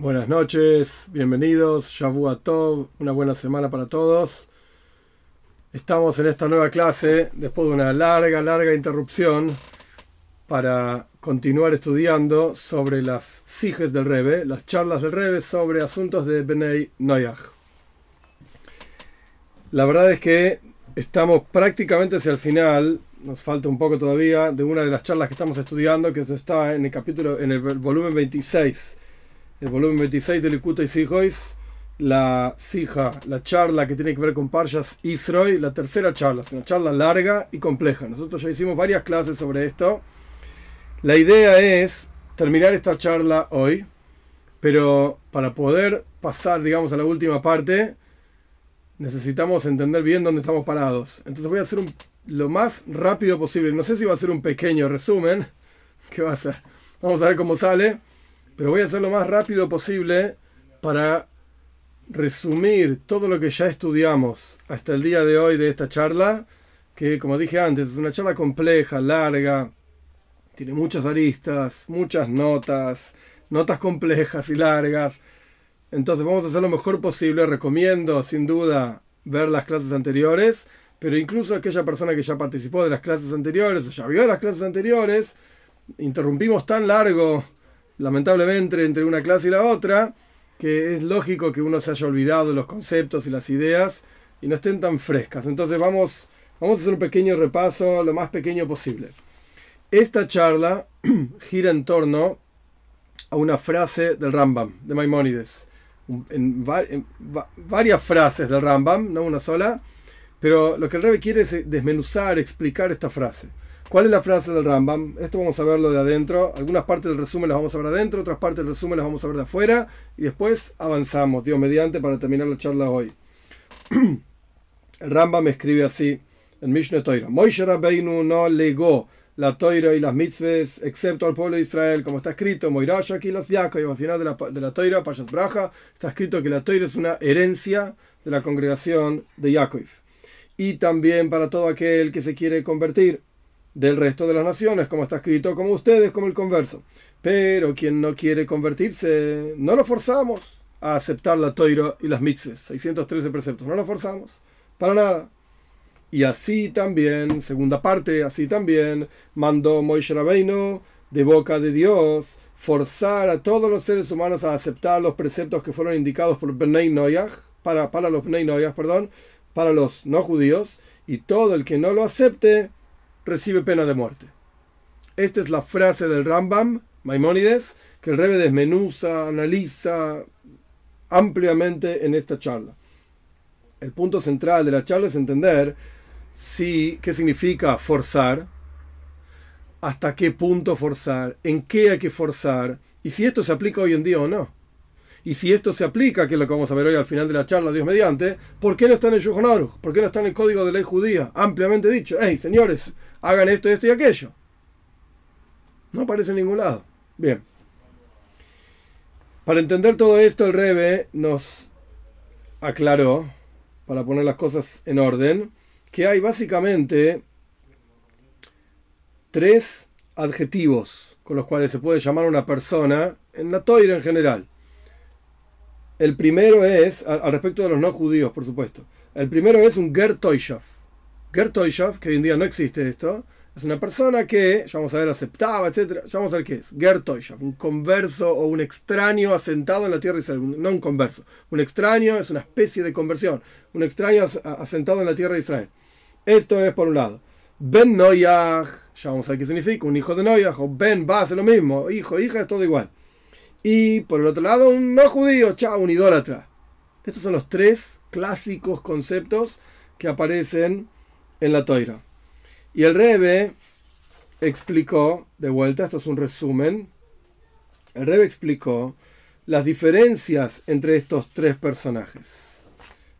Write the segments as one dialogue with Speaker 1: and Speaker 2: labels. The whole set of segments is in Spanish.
Speaker 1: Buenas noches, bienvenidos, Shabu Tov, una buena semana para todos. Estamos en esta nueva clase después de una larga, larga interrupción para continuar estudiando sobre las siges del Rebe, las charlas del Rebe sobre asuntos de Benei Noyach. La verdad es que estamos prácticamente hacia el final, nos falta un poco todavía, de una de las charlas que estamos estudiando, que está en el capítulo, en el volumen 26, el volumen 26 de Likuta y Sijois, la sija, la charla que tiene que ver con Parshas Isroy, la tercera charla, es una charla larga y compleja. Nosotros ya hicimos varias clases sobre esto. La idea es terminar esta charla hoy, pero para poder pasar, digamos, a la última parte, necesitamos entender bien dónde estamos parados. Entonces voy a hacer un, lo más rápido posible. No sé si va a ser un pequeño resumen. ¿Qué va a ser? Vamos a ver cómo sale. Pero voy a hacer lo más rápido posible para resumir todo lo que ya estudiamos hasta el día de hoy de esta charla, que como dije antes, es una charla compleja, larga, tiene muchas aristas, muchas notas, notas complejas y largas. Entonces vamos a hacer lo mejor posible. Recomiendo sin duda ver las clases anteriores, pero incluso aquella persona que ya participó de las clases anteriores o ya vio las clases anteriores, interrumpimos tan largo lamentablemente entre una clase y la otra, que es lógico que uno se haya olvidado los conceptos y las ideas y no estén tan frescas. Entonces vamos, vamos a hacer un pequeño repaso, lo más pequeño posible. Esta charla gira en torno a una frase del Rambam, de Maimónides. En, varias frases del Rambam, no una sola, pero lo que el Rebbe quiere es desmenuzar, explicar esta frase. ¿Cuál es la frase del Rambam? Esto vamos a verlo de adentro. Algunas partes del resumen las vamos a ver de adentro, otras partes del resumen las vamos a ver de afuera. Y después avanzamos, Dios mediante, para terminar la charla hoy. El Rambam escribe así en Mishneh Toira. Moishe Rabbeinu no legó la Toira y las mitzvahs, excepto al pueblo de Israel, como está escrito, Moirash aquí las Yaakov, al final de la, de la Toira, Payas Braja, está escrito que la Toira es una herencia de la congregación de Yaakov. Y también para todo aquel que se quiere convertir del resto de las naciones, como está escrito, como ustedes, como el converso. Pero quien no quiere convertirse, no lo forzamos a aceptar la toira y las mitzvahs, 613 preceptos, no lo forzamos, para nada. Y así también, segunda parte, así también, mandó Moishe Rabbeinu de boca de Dios forzar a todos los seres humanos a aceptar los preceptos que fueron indicados por Bnei Noyach, para, para los Bnei Noyach, perdón, para los no judíos, y todo el que no lo acepte, recibe pena de muerte. Esta es la frase del Rambam, Maimónides, que el Rebbe desmenuza, analiza ampliamente en esta charla. El punto central de la charla es entender si, qué significa forzar, hasta qué punto forzar, en qué hay que forzar, y si esto se aplica hoy en día o no. Y si esto se aplica, que lo vamos a ver hoy al final de la charla, Dios mediante, ¿por qué no está en el Shulchan ¿Por qué no está en el Código de Ley Judía? Ampliamente dicho, hey, señores, hagan esto, esto y aquello. No aparece en ningún lado. Bien. Para entender todo esto, el Rebe nos aclaró, para poner las cosas en orden, que hay básicamente tres adjetivos con los cuales se puede llamar a una persona en la toira en general. El primero es, al respecto de los no judíos, por supuesto. El primero es un Ger Toyshav. Ger Toyshav, que hoy en día no existe esto, es una persona que, ya vamos a ver, aceptaba, etc. Ya vamos a ver qué es. Ger Toyshav, un converso o un extraño asentado en la tierra de Israel. No un converso. Un extraño es una especie de conversión. Un extraño asentado en la tierra de Israel. Esto es por un lado. Ben Noyach, ya vamos a ver qué significa, un hijo de Noyach, o Ben va, hace lo mismo. Hijo, hija, es todo igual. Y por el otro lado, un no judío, chao, un idólatra. Estos son los tres clásicos conceptos que aparecen en la toira. Y el Rebe explicó, de vuelta, esto es un resumen, el Rebe explicó las diferencias entre estos tres personajes.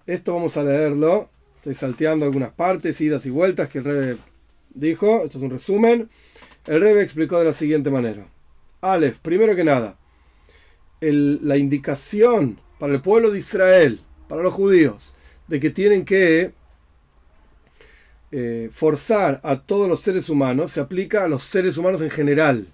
Speaker 1: Esto vamos a leerlo, estoy salteando algunas partes, idas y vueltas que el Rebe dijo, esto es un resumen. El Rebe explicó de la siguiente manera. Aleph, primero que nada, la indicación para el pueblo de Israel, para los judíos, de que tienen que eh, forzar a todos los seres humanos, se aplica a los seres humanos en general,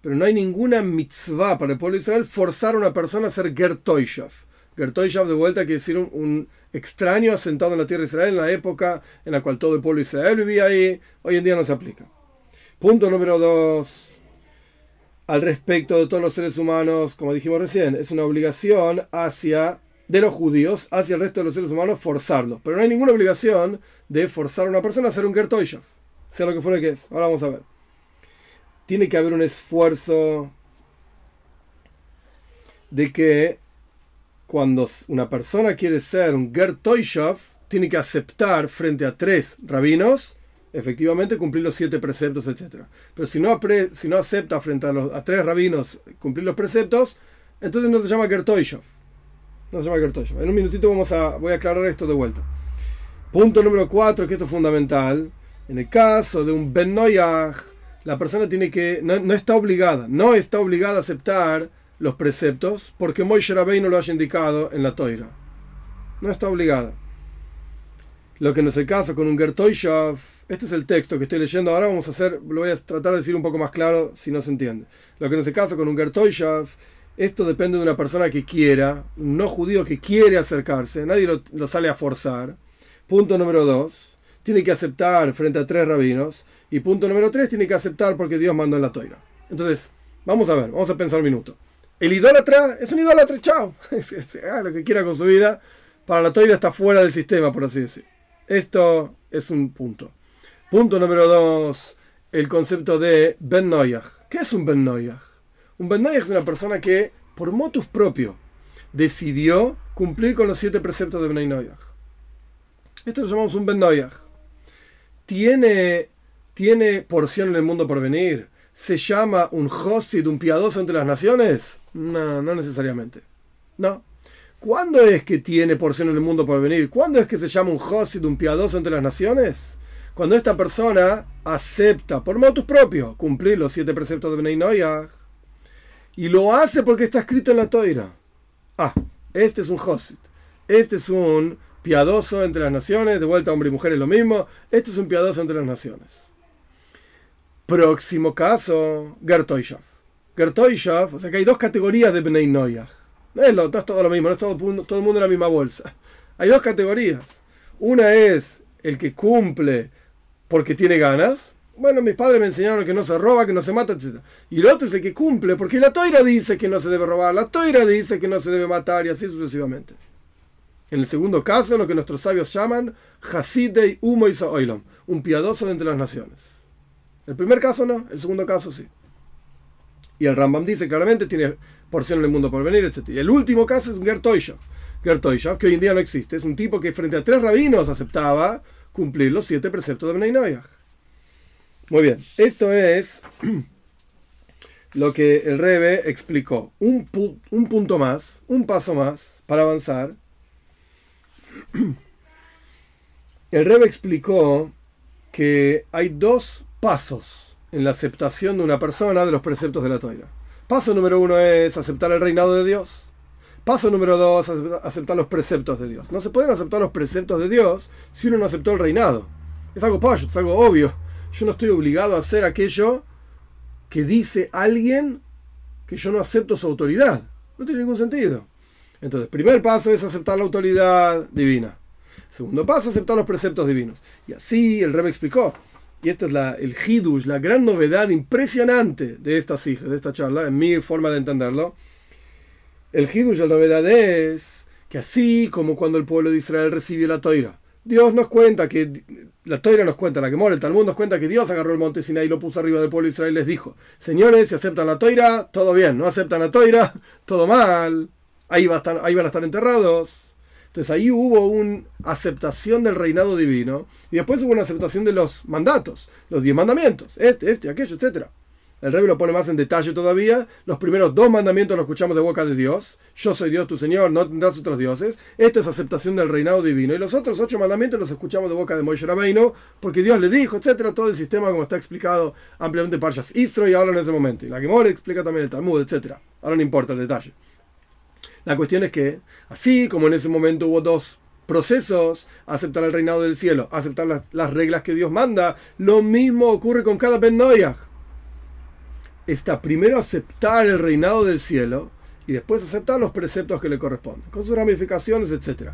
Speaker 1: pero no hay ninguna mitzvah para el pueblo de Israel forzar a una persona a ser Gertoishav. Gertoishav de vuelta quiere decir un, un, extraño asentado en la tierra de Israel en la época en la cual todo el pueblo de Israel vivía ahí. Hoy en día no se aplica. Punto número dos. Al respecto de todos los seres humanos, como dijimos recién, es una obligación hacia de los judíos hacia el resto de los seres humanos forzarlos. Pero no hay ninguna obligación de forzar a una persona a ser un Gertoishav, sea lo que fuera que es. Ahora vamos a ver. Tiene que haber un esfuerzo de que cuando una persona quiere ser un Gertoishav, tiene que aceptar frente a tres rabinos, efectivamente cumplir los siete preceptos, etc. Pero si no, si no acepta frente a, los, a tres rabinos cumplir los preceptos, entonces no se llama Gertoishav. No se llama Gertoishav. En un minutito vamos a, voy a aclarar esto de vuelta. Punto número cuatro, que esto es fundamental. En el caso de un Ben la persona tiene que, no, no, está obligada, no está obligada a aceptar los preceptos porque Rabbeinu no lo haya indicado en la toira. No está obligada. Lo que no es el caso con un Gertoishav, este es el texto que estoy leyendo ahora, vamos a hacer, lo voy a tratar de decir un poco más claro si no se entiende. Lo que no es el caso con un Gertoishav, esto depende de una persona que quiera, no judío que quiere acercarse, nadie lo, sale a forzar. Punto número dos, tiene que aceptar frente a tres rabinos. Y punto número tres, tiene que aceptar porque Dios mandó en la toira. Entonces, vamos a ver, vamos a pensar un minuto. El idólatra es un idólatra, chao. Lo que quiera con su vida. Para la toira está fuera del sistema, por así decir. Esto es un punto. Punto número dos, el concepto de Ben Noyach. ¿Qué es un Ben Noyach? Un Ben Noyach es una persona que, por motus propio, decidió cumplir con los siete preceptos de Ben Noyach. Esto lo llamamos un Ben Noyach. Tiene tiene porción en el mundo por venir? ¿Se llama un Josid, un piadoso entre las naciones? No, no necesariamente. No. ¿Cuándo es que tiene porción en el mundo por venir? ¿Cuándo es que se llama un Josid, un piadoso entre las naciones? Cuando esta persona acepta por motus propio cumplir los siete preceptos de Benay Noyah y lo hace porque está escrito en la toira. Ah, este es un Josid. Este es un piadoso entre las naciones. De vuelta, hombre y mujer es lo mismo. Este es un piadoso entre las naciones. Próximo caso, Gertoishav. Gertoishav, o sea que hay dos categorías de Bnei Noyah. No es, no es todo lo mismo, no es todo, todo el mundo en la misma bolsa. Hay dos categorías. Una es el que cumple porque tiene ganas. Bueno, mis padres me enseñaron que no se roba, que no se mata, etc. Y el otro es el que cumple porque la toira dice que no se debe robar, la toira dice que no se debe matar y así sucesivamente. En el segundo caso, lo que nuestros sabios llaman Hasidei Umo Oilom, un piadoso de entre las naciones. El primer caso no, el segundo caso sí. Y el Rambam dice claramente tiene porción en el mundo por venir, etc. Y el último caso es Gertoishav. Gertoishav, que hoy en día no existe, es un tipo que frente a tres rabinos aceptaba cumplir los siete preceptos de Bnei Noyah. Muy bien, esto es lo que el Rebe explicó. Un, un punto más, un paso más para avanzar. El Rebe explicó que hay dos pasos en la aceptación de una persona de los preceptos de la toira. Paso número uno es aceptar el reinado de Dios. Paso número dos, aceptar los preceptos de Dios. No se pueden aceptar los preceptos de Dios si uno no aceptó el reinado. Es algo payo, es algo obvio. Yo no estoy obligado a hacer aquello que dice alguien que yo no acepto su autoridad. No tiene ningún sentido. Entonces, primer paso es aceptar la autoridad divina. Segundo paso, aceptar los preceptos divinos. Y así el rey me explicó y esta es la, el hidush, la gran novedad impresionante de esta de esta charla, en mi forma de entenderlo. El hidush, la novedad es que así como cuando el pueblo de Israel recibió la toira, Dios nos cuenta que, la toira nos cuenta, la que mora el Talmud nos cuenta que Dios agarró el monte Sinai y lo puso arriba del pueblo de Israel y les dijo, señores, si aceptan la toira, todo bien, no aceptan la toira, todo mal, ahí, va ahí van a estar enterrados. Entonces ahí hubo una aceptación del reinado divino y después hubo una aceptación de los mandatos, los diez mandamientos, este, este, aquello, etc. El rey lo pone más en detalle todavía. Los primeros dos mandamientos los escuchamos de boca de Dios. Yo soy Dios tu Señor, no tendrás otros dioses. Esto es aceptación del reinado divino. Y los otros ocho mandamientos los escuchamos de boca de Moisés Rabbeinu, porque Dios le dijo, etcétera, todo el sistema como está explicado ampliamente Parshas Isro y ahora en ese momento. Y la Gemora explica también el Talmud, etcétera. Ahora no importa el detalle. La cuestión es que, así como en ese momento hubo dos procesos, aceptar el reinado del cielo, aceptar las, reglas que Dios manda, lo mismo ocurre con cada Ben está primero aceptar el reinado del cielo y después aceptar los preceptos que le corresponden, con sus ramificaciones, etc.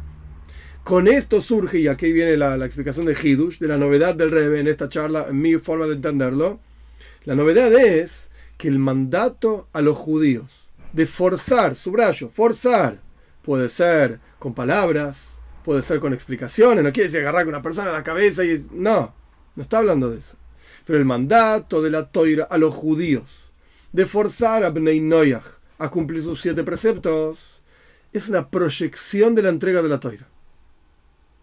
Speaker 1: Con esto surge, y aquí viene la, explicación de Hidush, de la novedad del Rebbe en esta charla, en mi forma de entenderlo. La novedad es que el mandato a los judíos de forzar, subrayo, forzar, puede ser con palabras, puede ser con explicaciones, no quiere decir agarrar con una persona a la cabeza y... No, no está hablando de eso. Pero el mandato de la toira a los judíos de forzar a Bnei Noyach a cumplir sus siete preceptos es una proyección de la entrega de la toira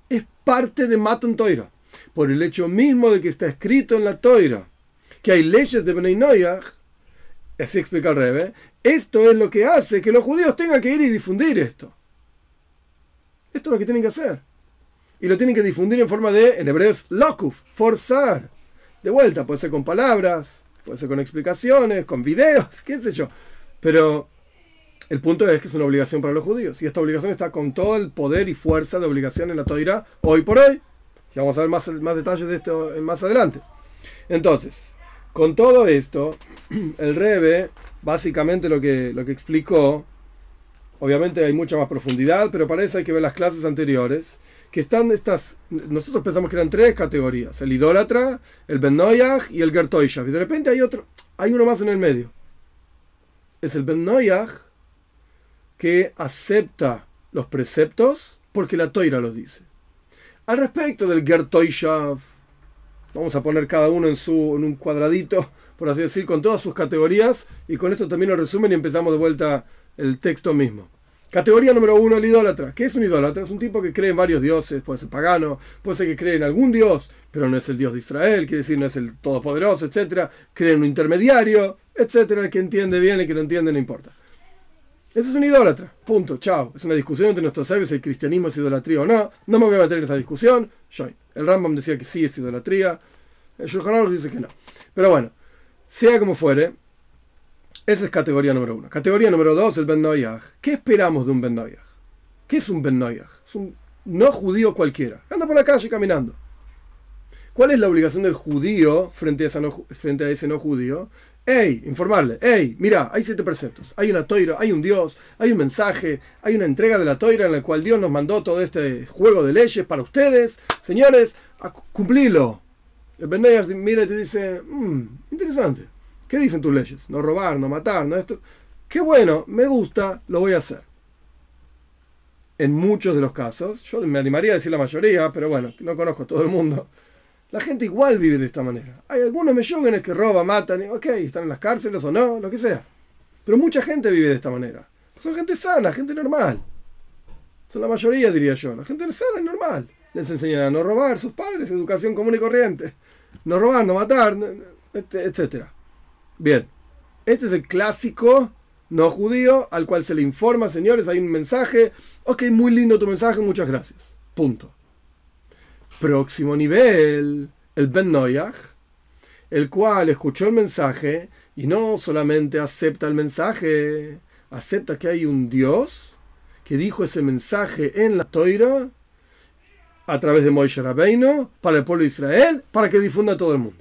Speaker 1: es parte de Matan Toira, por el hecho mismo de que está escrito en la Toira que hay leyes de Benay Noyach, así explica el Rebe, esto es lo que hace que los judíos tengan que ir y difundir esto. Esto es lo que tienen que hacer. Y lo tienen que difundir en forma de, en hebreo es lokuf, forzar. De vuelta, puede ser con palabras, puede ser con explicaciones, con videos, qué sé yo. Pero el punto es que es una obligación para los judíos. Y esta obligación está con todo el poder y fuerza de obligación en la Toira hoy por hoy. Y vamos a ver más, más detalles de esto más adelante. Entonces, con todo esto, el Rebe, básicamente lo que, lo que explicó, obviamente hay mucha más profundidad, pero para eso hay que ver las clases anteriores, que están estas, nosotros pensamos que eran tres categorías, el idólatra, el Ben y el Gertoishav. Y de repente hay otro, hay uno más en el medio. Es el Ben que acepta los preceptos porque la toira los dice. Al respecto del Gertoishav, vamos a poner cada uno en, su, en un cuadradito, por así decir, con todas sus categorías, y con esto también lo resumen y empezamos de vuelta el texto mismo. Categoría número uno, el idólatra. ¿Qué es un idólatra? Es un tipo que cree en varios dioses, puede ser pagano, puede ser que cree en algún dios, pero no es el dios de Israel, quiere decir no es el todopoderoso, etcétera. Cree en un intermediario, etcétera. El que entiende bien, el que no entiende, no importa. Eso es un idólatra. Punto. Chao. Es una discusión entre nuestros sabios si el cristianismo es idolatría o no. No me voy a meter en esa discusión. El Rambam decía que sí es idolatría. El Shulchan dice que no. Pero bueno, sea como fuere, esa es categoría número uno. Categoría número dos, el Ben Noyaj. ¿Qué esperamos de un Ben Noyaj? ¿Qué es un Ben Noyaj? Es un no judío cualquiera. Anda por la calle caminando. ¿Cuál es la obligación del judío frente a, ese no judío? Ey, informarle, ey, mira, hay siete preceptos, hay una toira, hay un Dios, hay un mensaje, hay una entrega de la toira en la cual Dios nos mandó todo este juego de leyes para ustedes, señores, a cumplilo. El Benayas mira y te dice, mmm, interesante, ¿qué dicen tus leyes? No robar, no matar, no esto. Qué bueno, me gusta, lo voy a hacer. En muchos de los casos, yo me animaría a decir la mayoría, pero bueno, no conozco a todo el mundo la gente igual vive de esta manera. Hay algunos meyógenes que roban, matan, ok, están en las cárceles o no, lo que sea. Pero mucha gente vive de esta manera. Son gente sana, gente normal. Son la mayoría, diría yo. La gente sana es normal. Les enseñan a no robar, sus padres, educación común y corriente. No robar, no matar, etc. Bien, este es el clásico no judío al cual se le informa, señores, hay un mensaje. Ok, muy lindo tu mensaje, muchas gracias. Punto próximo nivel, el Ben Noyach, el cual escuchó el mensaje y no solamente acepta el mensaje, acepta que hay un Dios que dijo ese mensaje en la Toira a través de Moisés Rabbeinu para el pueblo de Israel para que difunda a todo el mundo.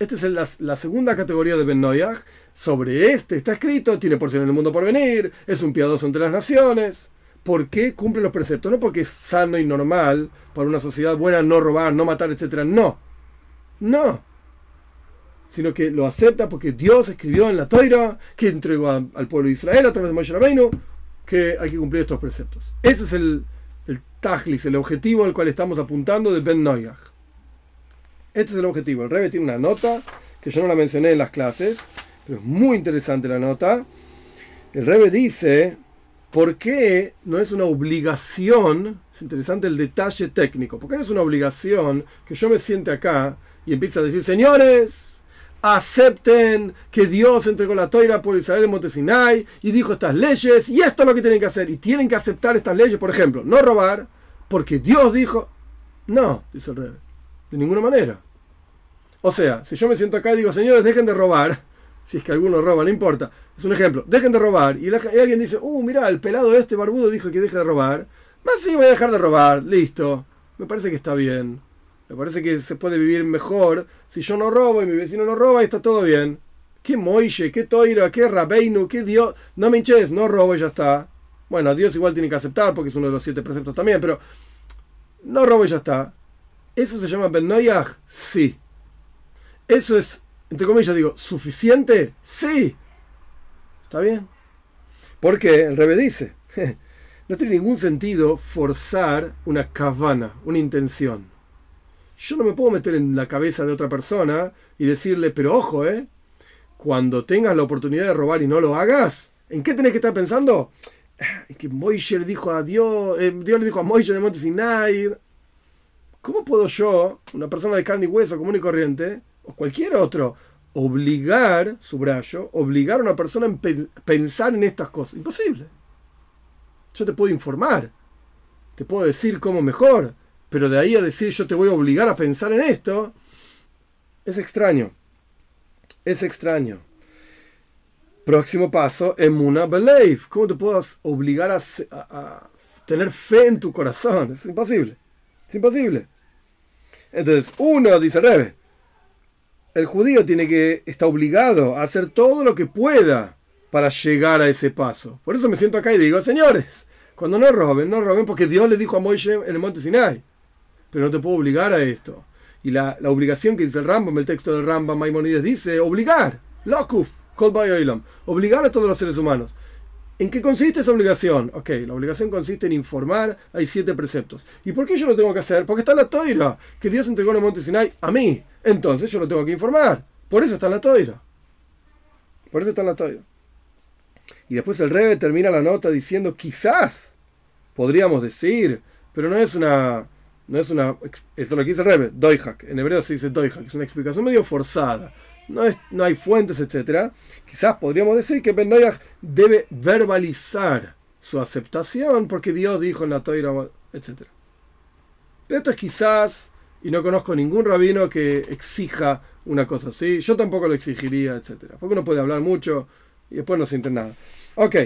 Speaker 1: Esta es la, segunda categoría de Ben Noyach. Sobre este está escrito, tiene porción en el mundo por venir, es un piadoso entre las naciones. ¿Por qué cumple los preceptos? No porque es sano y normal para una sociedad buena no robar, no matar, etc. No. No. Sino que lo acepta porque Dios escribió en la Toira que entregó al pueblo de Israel a través de Moshe Rabbeinu que hay que cumplir estos preceptos. Ese es el, el tajlis, el objetivo al cual estamos apuntando de Ben Noyach. Este es el objetivo. El Rebbe tiene una nota que yo no la mencioné en las clases, pero es muy interesante la nota. El Rebbe dice ¿Por qué no es una obligación? Es interesante el detalle técnico. ¿Por qué no es una obligación que yo me siente acá y empiece a decir, señores, acepten que Dios entregó la toira por Israel de Montesinay y dijo estas leyes y esto es lo que tienen que hacer y tienen que aceptar estas leyes, por ejemplo, no robar, porque Dios dijo, no, dice el rey, de ninguna manera. O sea, si yo me siento acá y digo, señores, dejen de robar, si es que alguno roba, no importa. Es un ejemplo. Dejen de robar. Y, alguien dice, uh, mira, el pelado este barbudo dijo que deje de robar. Más sí, voy a dejar de robar. Listo. Me parece que está bien. Me parece que se puede vivir mejor si yo no robo y mi vecino no roba y está todo bien. ¿Qué Moishe? ¿Qué Toira? ¿Qué Rabeinu? ¿Qué Dios? No me hinches, no robo y ya está. Bueno, Dios igual tiene que aceptar porque es uno de los siete preceptos también, pero no robo y ya está. ¿Eso se llama Ben Sí. ¿Eso es, entre comillas, digo, suficiente? Sí. ¿Está bien? Porque el Rebe dice, no tiene ningún sentido forzar una cabana, una intención. Yo no me puedo meter en la cabeza de otra persona y decirle, pero ojo, ¿eh? Cuando tengas la oportunidad de robar y no lo hagas, ¿en qué tenés que estar pensando? En que Moisés dijo a Dios, eh, Dios le dijo a Moisés en el monte Sinai. ¿Cómo puedo yo, una persona de carne y hueso común y corriente, o cualquier otro, obligar, subrayo, obligar a una persona a pensar en estas cosas? Imposible. Yo te puedo informar, te puedo decir cómo mejor, pero de ahí a decir yo te voy a obligar a pensar en esto, es extraño. Es extraño. Próximo paso, emuna believe. ¿Cómo te puedo obligar a, tener fe en tu corazón? Es imposible. Es imposible. Entonces, uno dice Rebe, el judío tiene que, está obligado a hacer todo lo que pueda para llegar a ese paso. Por eso me siento acá y digo, señores, cuando no roben, no roben porque Dios le dijo a Moisés en el monte Sinai pero no te puedo obligar a esto. Y la, obligación que dice el Rambam, el texto del Rambam Maimonides dice, obligar, lokuf, obligar a todos los seres humanos. ¿En qué consiste esa obligación? Ok, la obligación consiste en informar, hay siete preceptos. ¿Y por qué yo lo tengo que hacer? Porque está en la toira, que Dios entregó en el monte Sinai a mí. Entonces yo lo tengo que informar. Por eso está en la toira. Por eso está en la toira. Y después el Rebe termina la nota diciendo, quizás, podríamos decir, pero no es una no es una. Esto lo que dice Rebe, Doihak. En hebreo se dice Doihak. Es una explicación medio forzada. No, no hay fuentes, etc. Quizás podríamos decir que Ben debe verbalizar su aceptación porque Dios dijo en la Toira, etc. Pero esto es quizás, y no conozco ningún rabino que exija una cosa así. Yo tampoco lo exigiría, etc. Porque uno puede hablar mucho y después no siente nada. Ok.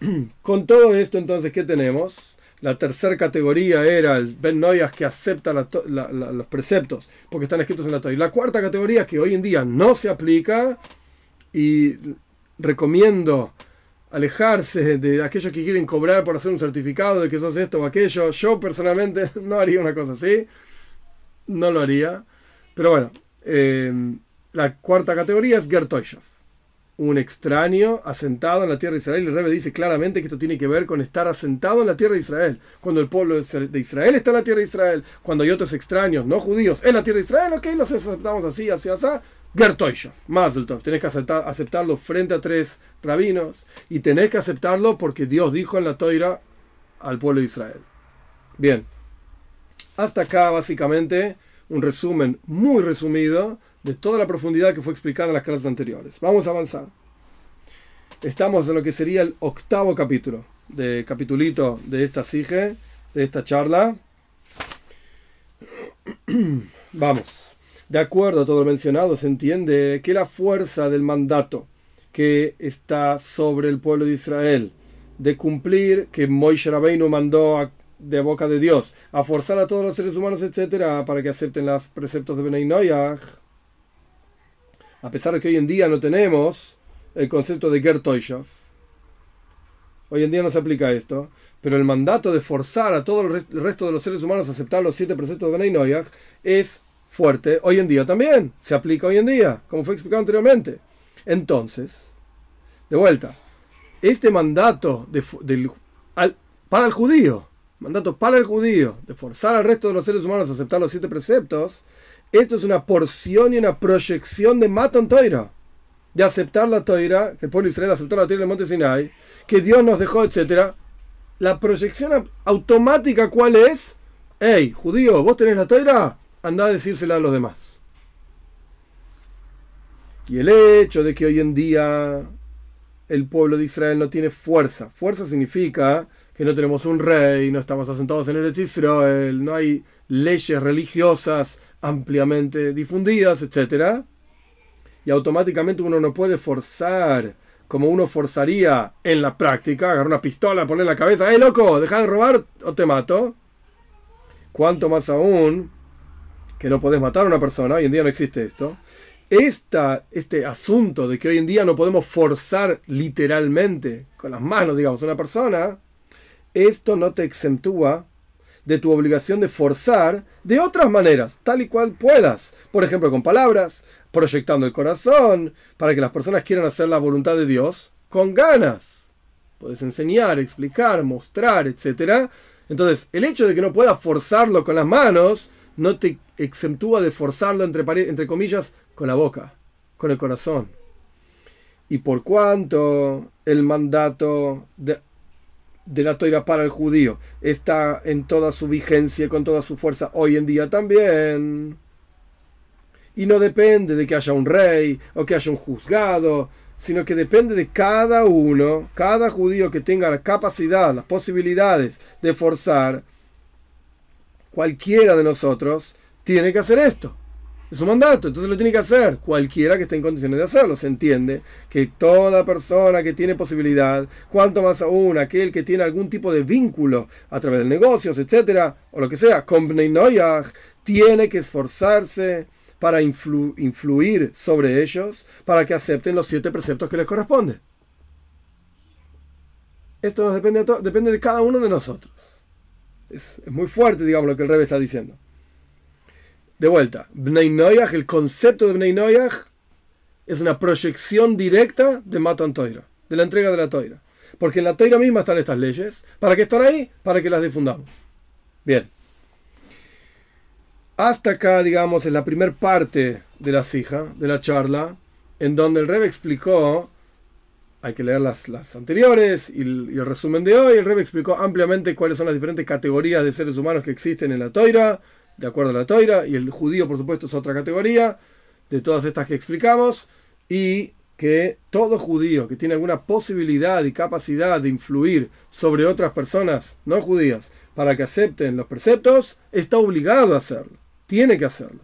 Speaker 1: Con todo esto, entonces, ¿qué tenemos? La tercera categoría era el Ben Noyas que acepta los preceptos porque están escritos en la Torah. Y la cuarta categoría que hoy en día no se aplica y recomiendo alejarse de aquellos que quieren cobrar por hacer un certificado de que sos esto o aquello. Yo personalmente no haría una cosa así. No lo haría. Pero bueno, eh, la cuarta categoría es Gertoyshav un extraño asentado en la tierra de Israel. El Rebbe dice claramente que esto tiene que ver con estar asentado en la tierra de Israel. Cuando el pueblo de Israel está en la tierra de Israel, cuando hay otros extraños, no judíos, en la tierra de Israel, ok, los aceptamos así, así, así. Gertoyshav, Mazeltov, tenés que aceptarlo frente a tres rabinos y tenés que aceptarlo porque Dios dijo en la toira al pueblo de Israel. Bien, hasta acá básicamente un resumen muy resumido de toda la profundidad que fue explicada en las clases anteriores. Vamos a avanzar. Estamos en lo que sería el octavo capítulo, de capitulito de esta sige, de esta charla. Vamos. De acuerdo a todo lo mencionado, se entiende que la fuerza del mandato que está sobre el pueblo de Israel de cumplir que Moisés Rabbeinu mandó de boca de Dios a forzar a todos los seres humanos, etcétera, para que acepten los preceptos de Benay Noyach, a pesar de que hoy en día no tenemos el concepto de Gertoyshav, hoy en día no se aplica esto, pero el mandato de forzar a todo el resto de los seres humanos a aceptar los siete preceptos de Benay es fuerte hoy en día también, se aplica hoy en día, como fue explicado anteriormente. Entonces, de vuelta, este mandato para el judío, mandato para el judío, de forzar al resto de los seres humanos a aceptar los siete preceptos, esto es una porción y una proyección de Matan Toira, de aceptar la Toira, que el pueblo de Israel aceptó la Toira en el monte Sinai, que Dios nos dejó, etc. La proyección automática, ¿cuál es? Hey, judío, vos tenés la Toira, anda a decírsela a los demás. Y el hecho de que hoy en día el pueblo de Israel no tiene fuerza. Fuerza significa que no tenemos un rey, no estamos asentados en el Israel, no hay leyes religiosas ampliamente difundidas, etc. Y automáticamente uno no puede forzar como uno forzaría en la práctica, agarrar una pistola, poner la cabeza, ¡eh, loco! Deja de robar o te mato. cuanto más aún que no podés matar a una persona, hoy en día no existe esto, esta, este asunto de que hoy en día no podemos forzar literalmente con las manos, digamos, a una persona, esto no te exentúa de tu obligación de forzar de otras maneras, tal y cual puedas. Por ejemplo, con palabras, proyectando el corazón, para que las personas quieran hacer la voluntad de Dios con ganas. Puedes enseñar, explicar, mostrar, etc. Entonces, el hecho de que no puedas forzarlo con las manos no te exentúa de forzarlo, entre, entre comillas, con la boca, con el corazón. Y por cuanto el mandato de, de la toira para el judío está en toda su vigencia, con toda su fuerza hoy en día también, y no depende de que haya un rey o que haya un juzgado, sino que depende de cada uno, cada judío que tenga la capacidad, las posibilidades de forzar, cualquiera de nosotros tiene que hacer esto. Es un mandato, entonces lo tiene que hacer cualquiera que esté en condiciones de hacerlo. Se entiende que toda persona que tiene posibilidad, cuanto más aún aquel que tiene algún tipo de vínculo a través de negocios, etcétera, o lo que sea, tiene que esforzarse para influir sobre ellos para que acepten los siete preceptos que les corresponden. Esto nos depende de, depende de cada uno de nosotros. Es, muy fuerte, digamos, lo que el Rebe está diciendo. De vuelta, Bnei el concepto de Bnei Noyach es una proyección directa de Matan Toira, de la entrega de la Toira. Porque en la Toira misma están estas leyes. ¿Para qué están ahí? Para que las difundamos. Bien. Hasta acá, digamos, en la primera parte de la sija, de la charla, en donde el Rebe explicó, hay que leer las, las anteriores y el, resumen de hoy, el Rebe explicó ampliamente cuáles son las diferentes categorías de seres humanos que existen en la Toira, de acuerdo a la Toira, y el judío, por supuesto, es otra categoría de todas estas que explicamos, y que todo judío que tiene alguna posibilidad y capacidad de influir sobre otras personas no judías para que acepten los preceptos, está obligado a hacerlo tiene que hacerlo.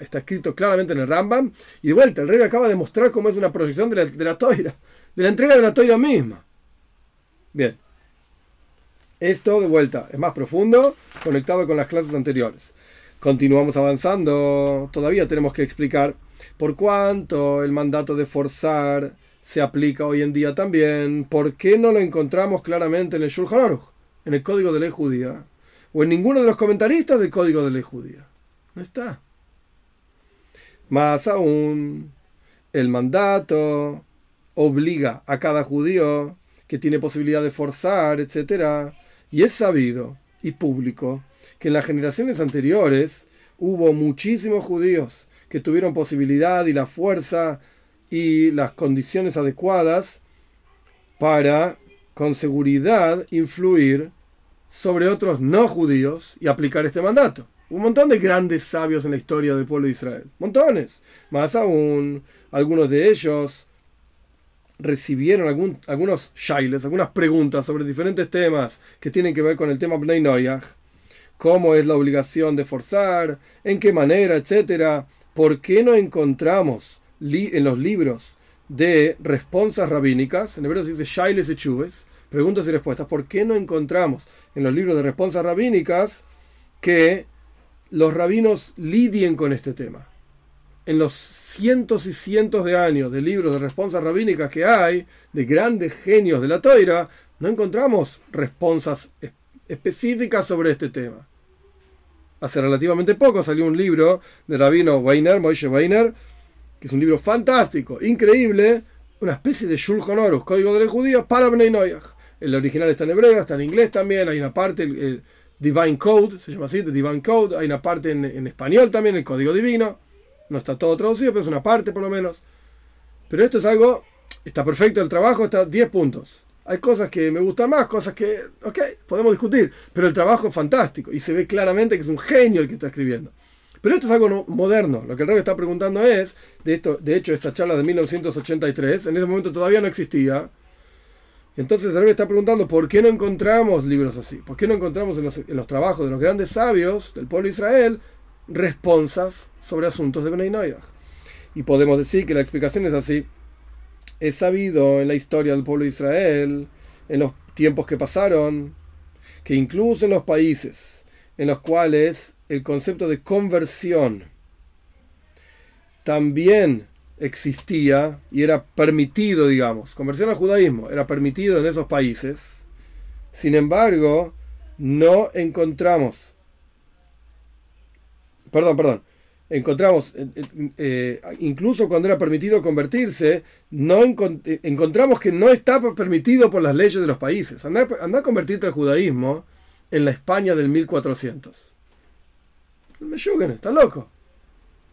Speaker 1: Está, escrito claramente en el Rambam. Y de vuelta, el rey acaba de mostrar cómo es una proyección de la, de la toira, de la entrega de la toira misma. Bien. Esto, de vuelta, es más profundo, conectado con las clases anteriores. Continuamos avanzando. Todavía tenemos que explicar por cuánto el mandato de forzar se aplica hoy en día también. ¿Por qué no lo encontramos claramente en el Shulchan Aruch, en el Código de Ley Judía? o en ninguno de los comentaristas del Código de Ley Judía. No está. Más aún, el mandato obliga a cada judío que tiene posibilidad de forzar, etc. Y es sabido y público que en las generaciones anteriores hubo muchísimos judíos que tuvieron posibilidad y la fuerza y las condiciones adecuadas para con seguridad influir sobre otros no judíos y aplicar este mandato. Un montón de grandes sabios en la historia del pueblo de Israel. Montones. Más aún, algunos de ellos recibieron algún, algunos shailes, algunas preguntas sobre diferentes temas que tienen que ver con el tema Bnei Noyach. Cómo es la obligación de forzar, en qué manera, etcétera. ¿Por qué no encontramos en los libros de responsas rabínicas, en hebreo se dice shailes y chuves, preguntas y respuestas, ¿por qué no encontramos en los libros de responsas rabínicas que los rabinos lidien con este tema? En los cientos y cientos de años de libros de responsas rabínicas que hay, de grandes genios de la toira, no encontramos responsas específicas sobre este tema. Hace relativamente poco salió un libro de rabino Weiner, Moishe Weiner, que es un libro fantástico, increíble, una especie de Shulchan Aruch, código de los judíos para Bnei Noyach. El original está en hebreo, está en inglés también. Hay una parte, el, Divine Code, se llama así, The Divine Code. Hay una parte en, español también, el código divino. No está todo traducido, pero es una parte por lo menos. Pero esto es algo, está perfecto el trabajo, está 10 puntos. Hay cosas que me gustan más, cosas que, ok, podemos discutir, pero el trabajo es fantástico y se ve claramente que es un genio el que está escribiendo. Pero esto es algo moderno. Lo que el rey está preguntando es, de, esto, de hecho, esta charla de 1983, en ese momento todavía no existía, entonces el está preguntando por qué no encontramos libros así, por qué no encontramos en los, trabajos de los grandes sabios del pueblo de Israel responsas sobre asuntos de Bnei. Y podemos decir que la explicación es así. Es sabido en la historia del pueblo de Israel, en los tiempos que pasaron, que incluso en los países en los cuales el concepto de conversión también existía y era permitido, digamos, conversión al judaísmo era permitido en esos países. Sin embargo, no encontramos, perdón, perdón, encontramos, eh, eh, incluso cuando era permitido convertirse, no encontramos que no estaba permitido por las leyes de los países. Anda, anda a convertirte al judaísmo en la España del 1400. Me yuguen, está loco.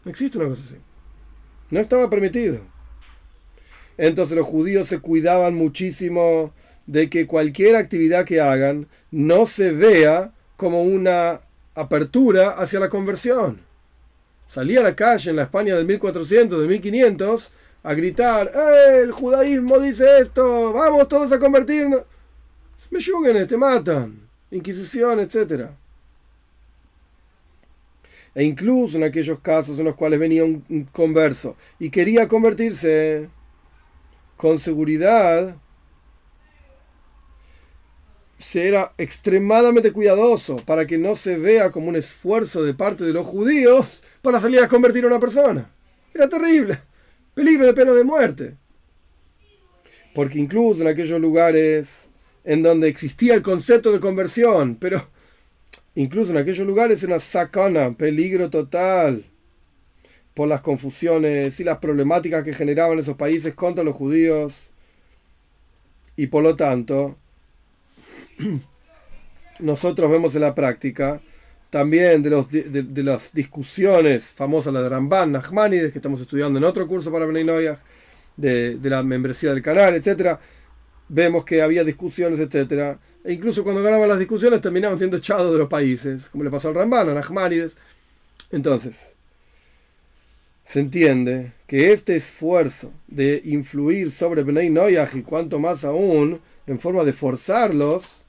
Speaker 1: No existe una cosa así. No estaba permitido. Entonces los judíos se cuidaban muchísimo de que cualquier actividad que hagan no se vea como una apertura hacia la conversión. Salía a la calle en la España del 1400, del 1500, a gritar, ¡Eh, el judaísmo dice esto, vamos todos a convertirnos. Me yuguen, te matan. Inquisición, etc. E incluso en aquellos casos en los cuales venía un converso y quería convertirse con seguridad, se era extremadamente cuidadoso para que no se vea como un esfuerzo de parte de los judíos para salir a convertir a una persona. Era terrible. Peligro de pena de muerte. Porque incluso en aquellos lugares en donde existía el concepto de conversión, pero incluso en aquellos lugares era sacana, peligro total, por las confusiones y las problemáticas que generaban esos países contra los judíos. Y por lo tanto, nosotros vemos en la práctica también de, las discusiones famosas, la de Ramban, Nachmanides, que estamos estudiando en otro curso para Benay de, de la membresía del canal, etcétera vemos que había discusiones, etcétera. E incluso cuando ganaban las discusiones terminaban siendo echados de los países, como le pasó al Ramban, a Nachmanides. Entonces, se entiende que este esfuerzo de influir sobre Benay Noyaj y cuanto más aún en forma de forzarlos,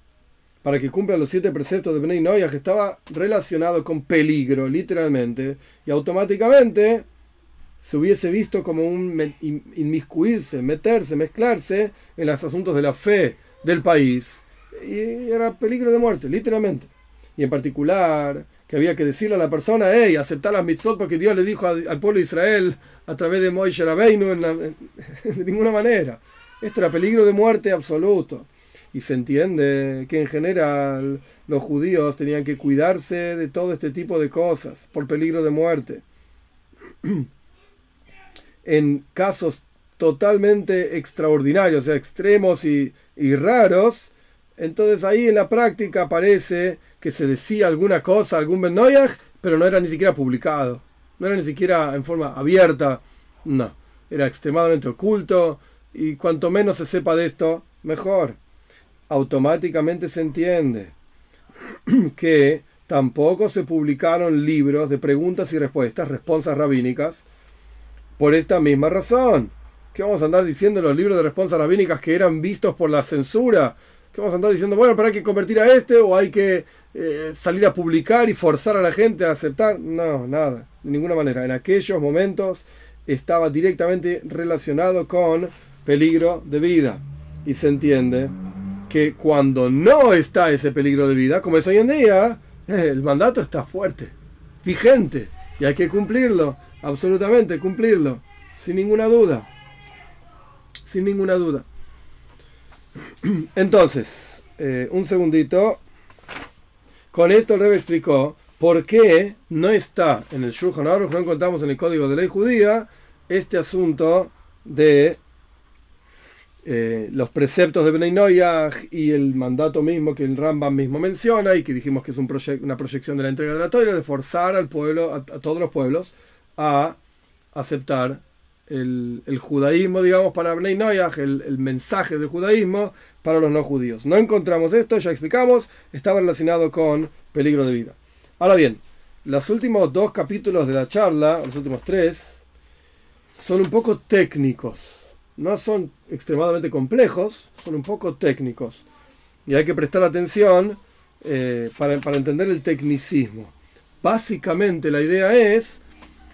Speaker 1: para que cumplan los siete preceptos de Bnei Noyaj estaba relacionado con peligro, literalmente, y automáticamente se hubiese visto como un inmiscuirse, meterse, mezclarse en los asuntos de la fe del país. Y era peligro de muerte, literalmente. Y en particular, que había que decirle a la persona, hey, aceptar las mitzvot porque Dios le dijo al, pueblo de Israel a través de Moishe Rabbeinu en de ninguna manera. Esto era peligro de muerte absoluto y se entiende que en general los judíos tenían que cuidarse de todo este tipo de cosas por peligro de muerte. en casos totalmente extraordinarios, o sea, extremos y, raros, entonces ahí en la práctica parece que se decía alguna cosa, algún Benoyaj, pero no era ni siquiera publicado, no era ni siquiera en forma abierta, no, era extremadamente oculto y cuanto menos se sepa de esto, mejor automáticamente se entiende que tampoco se publicaron libros de preguntas y respuestas, responsas rabínicas, por esta misma razón. ¿Qué vamos a andar diciendo en los libros de responsas rabínicas que eran vistos por la censura? ¿Qué vamos a andar diciendo, bueno, pero hay que convertir a este o hay que eh, salir a publicar y forzar a la gente a aceptar? No, nada, de ninguna manera. En aquellos momentos estaba directamente relacionado con peligro de vida. Y se entiende que cuando no está ese peligro de vida, como es hoy en día, el mandato está fuerte, vigente, y hay que cumplirlo, absolutamente cumplirlo, sin ninguna duda, sin ninguna duda. Entonces, eh, un segundito, con esto el explicó por qué no está en el Shulchan Aruch, no encontramos en el Código de Ley Judía, este asunto de eh, los preceptos de Bnei y el mandato mismo que el Rambam mismo menciona y que dijimos que es un una proyección de la entrega de la Torah, de forzar al pueblo, a, todos los pueblos, a aceptar el, judaísmo, digamos, para Bnei el, el, mensaje del judaísmo para los no judíos. No encontramos esto, ya explicamos, estaba relacionado con peligro de vida. Ahora bien, los últimos dos capítulos de la charla, los últimos tres, son un poco técnicos no son extremadamente complejos, son un poco técnicos. Y hay que prestar atención eh, para, entender el tecnicismo. Básicamente la idea es,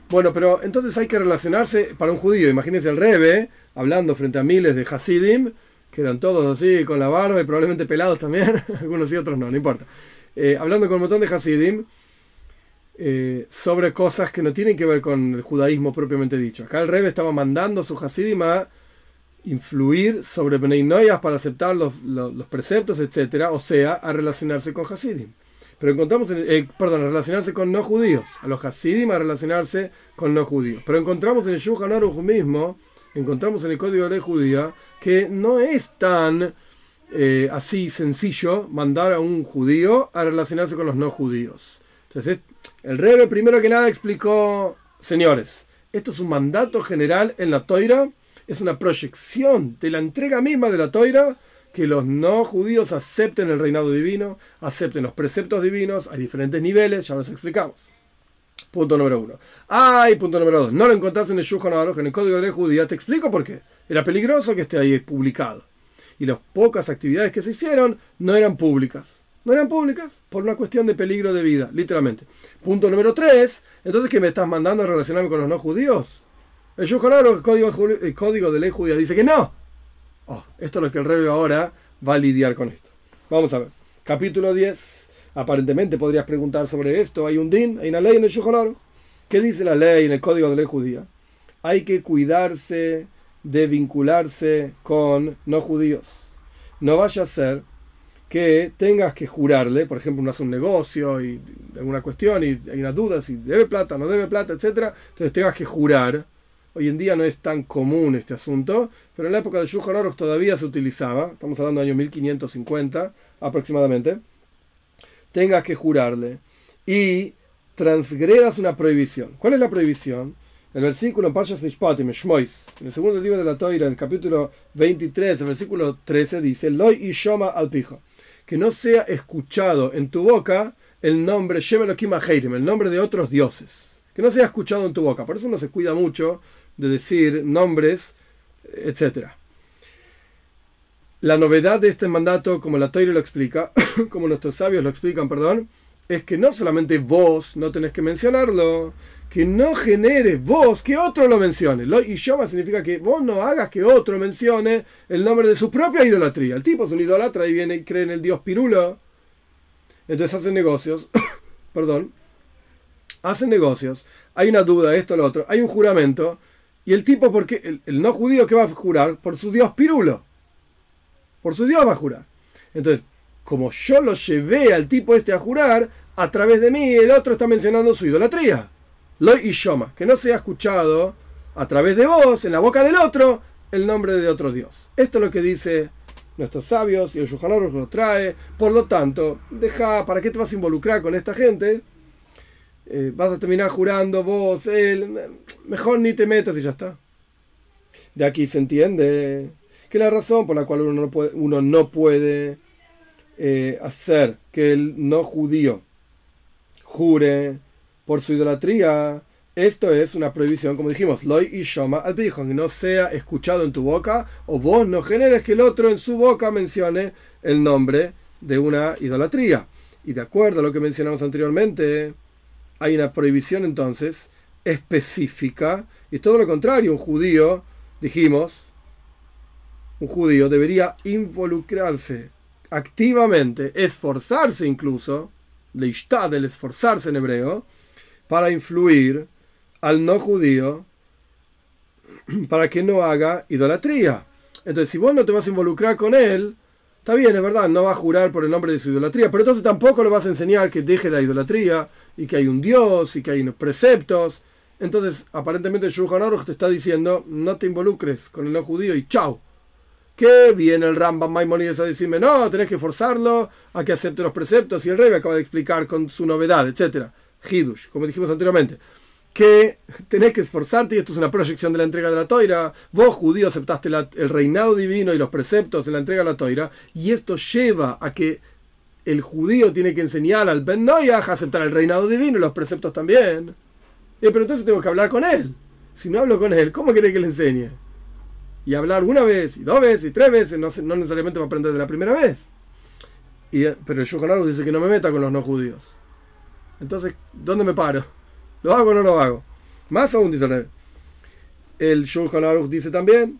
Speaker 1: bueno, pero entonces hay que relacionarse para un judío. Imagínense el Rebe hablando frente a miles de Hasidim, que eran todos así, con la barba y probablemente pelados también, algunos y otros no, no importa. eh, hablando con un montón de Hasidim eh, sobre cosas que no tienen que ver con el judaísmo propiamente dicho. Acá el Rebbe estaba mandando a su Hasidim a influir sobre Bnei Noyas para aceptar los, preceptos, etcétera, o sea, a relacionarse con Hasidim. Pero encontramos, en, eh, perdón, a relacionarse con no judíos, a los Hasidim a relacionarse con no judíos. Pero encontramos en el Shulchan Aruch mismo, encontramos en el Código de Ley Judía, que no es tan eh, así sencillo mandar a un judío a relacionarse con los no judíos. Entonces, el Rebbe primero que nada explicó, señores, esto es un mandato general en la Toira, es una proyección de la entrega misma de la Toira, que los no judíos acepten el reinado divino, acepten los preceptos divinos, hay diferentes niveles, ya los explicamos. Punto número uno. Ay, punto número dos. No lo encontrás en el Shulchan en el Código de la Judía. Te explico por qué. Era peligroso que esté ahí publicado. Y las pocas actividades que se hicieron no eran públicas. No eran públicas por una cuestión de peligro de vida, literalmente. Punto número tres. Entonces, ¿qué me estás mandando a relacionarme con los no judíos? El Shulchan el código, el código de ley judía, dice que no. Oh, esto es lo que el rey ahora va a lidiar con esto. Vamos a ver. Capítulo 10. Aparentemente podrías preguntar sobre esto. Hay un din, hay una ley en el Shulchan ¿Qué dice la ley en el código de ley judía? Hay que cuidarse de vincularse con no judíos. No vaya a ser que tengas que jurarle, por ejemplo, uno hace un negocio y alguna cuestión y hay una duda si debe plata, no debe plata, etc. Entonces tengas que jurar. Hoy en día no es tan común este asunto, pero en la época de Shulchan Aruch todavía se utilizaba, estamos hablando del año 1550 aproximadamente, tengas que jurarle y transgredas una prohibición. ¿Cuál es la prohibición? El versículo en Parshas Mishpatim, Shmois, en el segundo libro de la Toira, en el capítulo 23, el versículo 13, dice, Loy y Shoma al pijo, que no sea escuchado en tu boca el nombre Shemelokim el nombre de otros dioses. Que no sea escuchado en tu boca. Por eso uno se cuida mucho de decir nombres, etc. La novedad de este mandato, como la Toira lo explica, como nuestros sabios lo explican, perdón, es que no solamente vos no tenés que mencionarlo, que no genere vos que otro lo mencione. Lo Ishoma significa que vos no hagas que otro mencione el nombre de su propia idolatría. El tipo es un idólatra y viene y cree en el dios Pirulo. Entonces hacen negocios. Perdón. Hacen negocios. Hay una duda, esto, lo otro. Hay un juramento. Y el tipo, porque el, no judío que va a jurar por su dios Pirulo. Por su dios va a jurar. Entonces, como yo lo llevé al tipo este a jurar, a través de mí el otro está mencionando su idolatría. Loy y Shoma, que no sea escuchado a través de vos, en la boca del otro, el nombre de otro Dios. Esto es lo que dice nuestros sabios y el Yuhanor lo trae. Por lo tanto, deja, ¿para qué te vas a involucrar con esta gente? Eh, vas a terminar jurando vos, él, mejor ni te metas y ya está. De aquí se entiende que la razón por la cual uno no puede, uno no puede eh, hacer que el no judío jure por su idolatría, esto es una prohibición, como dijimos, loy y shoma al que no sea escuchado en tu boca, o vos no generes que el otro en su boca mencione el nombre de una idolatría. Y de acuerdo a lo que mencionamos anteriormente, hay una prohibición entonces específica, y todo lo contrario, un judío, dijimos, un judío debería involucrarse activamente, esforzarse incluso, leishtad, el esforzarse en hebreo, para influir al no judío para que no haga idolatría. Entonces, si vos no te vas a involucrar con él, está bien, es verdad, no va a jurar por el nombre de su idolatría, pero entonces tampoco le vas a enseñar que deje la idolatría y que hay un Dios y que hay unos preceptos. Entonces, aparentemente, Shulchan Aruch te está diciendo, no te involucres con el no judío y chao. Que viene el Rambam Maimonides a decirme, no, tenés que forzarlo a que acepte los preceptos y el rey me acaba de explicar con su novedad, etcétera. Hidush, como dijimos anteriormente, que tenés que esforzarte, y esto es una proyección de la entrega de la toira. Vos, judío, aceptaste el reinado divino y los preceptos en la entrega de la toira, y esto lleva a que el judío tiene que enseñar al Ben Noyaj a aceptar el reinado divino y los preceptos también. Eh, pero entonces tengo que hablar con él. Si no hablo con él, ¿cómo quiere que le enseñe? Y hablar una vez, y dos veces, y tres veces, no, no necesariamente va a aprender de la primera vez. Y, pero el Shulchan dice que no me meta con los no judíos. Entonces, ¿dónde me paro? ¿Lo hago o no lo hago? Más aún dice el El Shulchan dice también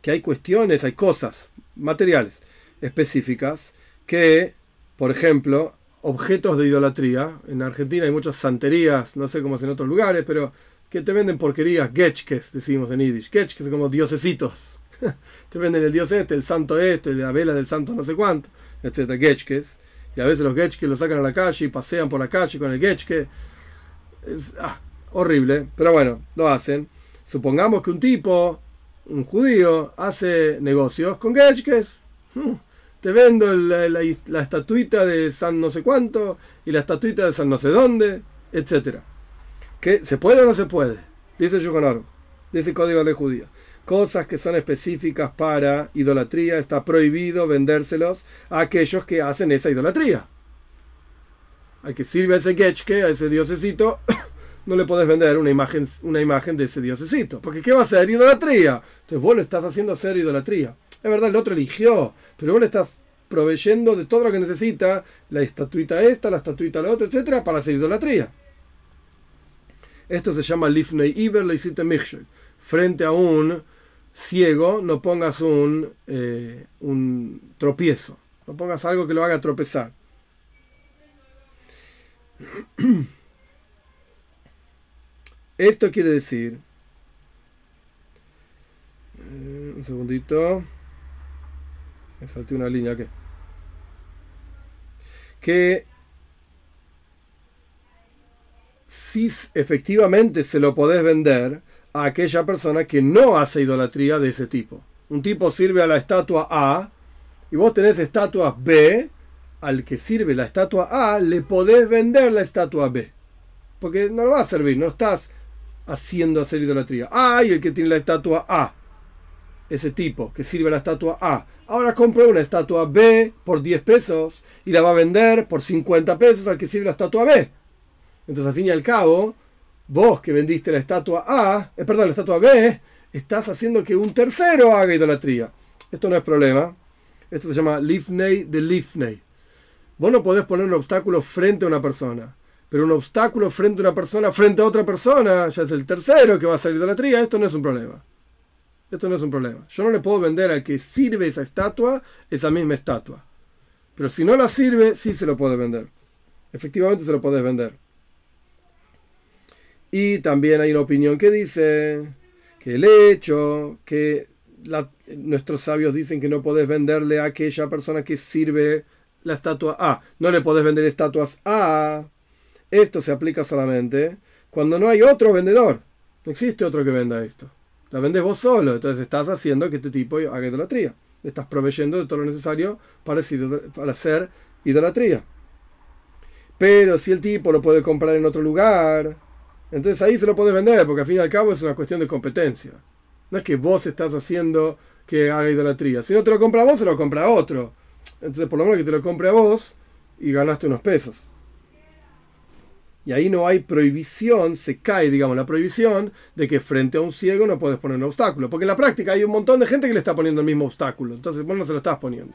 Speaker 1: que hay cuestiones, hay cosas materiales específicas que, por ejemplo, objetos de idolatría. En Argentina hay muchas santerías, no sé cómo es en otros lugares, pero que te venden porquerías, getchkes, decimos en Yiddish. Getchkes como diosesitos. te venden el dios este, el santo este, la vela del santo no sé cuánto, etcétera, getchkes. Y a veces los getchkes lo sacan a la calle y pasean por la calle con el getchke. Es ah, horrible, pero bueno, lo hacen. Supongamos que un tipo, un judío, hace negocios con getchkes. Te vendo la, estatuita de San no sé cuánto y la estatuita de San no sé dónde, etcétera. ¿Que ¿Se puede o no se puede? Dice Yukonaro, dice el código de judía. Cosas que son específicas para idolatría, está prohibido vendérselos a aquellos que hacen esa idolatría. Al que sirve a ese getchke, a ese diosecito, no le podés vender una imagen, una imagen de ese diosecito. Porque ¿qué va a ser? Idolatría. Entonces vos lo estás haciendo hacer idolatría. Es verdad, el otro eligió, pero vos le estás proveyendo de todo lo que necesita, la estatuita esta, la estatuita la otra, etcétera, para hacer idolatría. Esto se llama Lifnei Iver Leisite Michel. Frente a un ciego, no pongas un, eh, un tropiezo, no pongas algo que lo haga tropezar. Esto quiere decir. Eh, un segundito. Me salté una línea que. Que si efectivamente se lo podés vender a aquella persona que no hace idolatría de ese tipo. Un tipo sirve a la estatua A y vos tenés estatua B, al que sirve la estatua A le podés vender la estatua B. Porque no lo va a servir, no estás haciendo hacer idolatría. Ah, y el que tiene la estatua A, ese tipo que sirve a la estatua A, Ahora compra una estatua B por 10 pesos y la va a vender por 50 pesos al que sirve la estatua B. Entonces, al fin y al cabo, vos que vendiste la estatua A, eh, perdón, la estatua B, estás haciendo que un tercero haga idolatría. Esto no es problema. Esto se llama lifnei de lifnei. Vos no podés poner un obstáculo frente a una persona. Pero un obstáculo frente a una persona, frente a otra persona, ya es el tercero que va a hacer idolatría. Esto no es un problema. Esto no es un problema. Yo no le puedo vender al que sirve esa estatua esa misma estatua. Pero si no la sirve, sí se lo puede vender. Efectivamente se lo puedes vender. Y también hay una opinión que dice que el hecho que nuestros sabios dicen que no puedes venderle a aquella persona que sirve la estatua A. No le puedes vender estatuas A. Esto se aplica solamente cuando no hay otro vendedor. No existe otro que venda esto. La vendes vos solo, entonces estás haciendo que este tipo haga idolatría. Estás proveyendo de todo lo necesario para, hacer idolatría. Pero si el tipo lo puede comprar en otro lugar, entonces ahí se lo puedes vender, porque al fin y al cabo es una cuestión de competencia. No es que vos estás haciendo que haga idolatría. Si no te lo compra vos, se lo compra otro. Entonces, por lo menos que te lo compre a vos y ganaste unos pesos y ahí no hay prohibición, se cae, digamos, la prohibición de que frente a un ciego no puedes poner un obstáculo. Porque en la práctica hay un montón de gente que le está poniendo el mismo obstáculo. Entonces vos no se lo estás poniendo.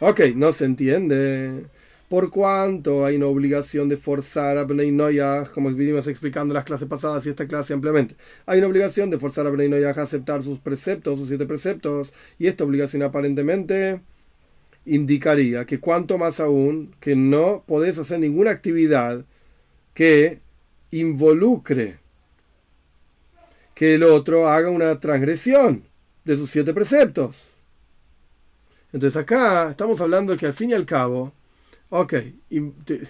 Speaker 1: Ok, no se entiende. Por cuanto hay una obligación de forzar a Bnei Noyah, como vinimos explicando en las clases pasadas y esta clase ampliamente, hay una obligación de forzar a Bnei Noyah a aceptar sus preceptos, sus siete preceptos, y esta obligación aparentemente indicaría que cuanto más aún que no podés hacer ninguna actividad que involucre que el otro haga una transgresión de sus siete preceptos. Entonces acá estamos hablando que al fin y al cabo, ok, te,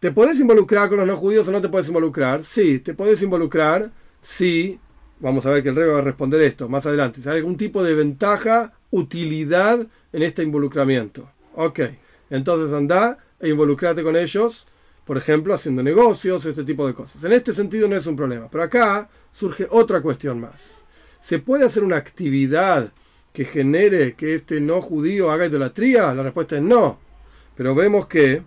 Speaker 1: te puedes involucrar con los no judíos o no te puedes involucrar. Sí, te puedes involucrar si, vamos a ver que el rey va a responder esto más adelante, si hay algún tipo de ventaja, utilidad en este involucramiento. Ok, entonces anda e involucrate con ellos por ejemplo, haciendo negocios, este tipo de cosas. En este sentido no es un problema. Pero acá surge otra cuestión más. ¿Se puede hacer una actividad que genere que este no judío haga idolatría? La respuesta es no. Pero vemos que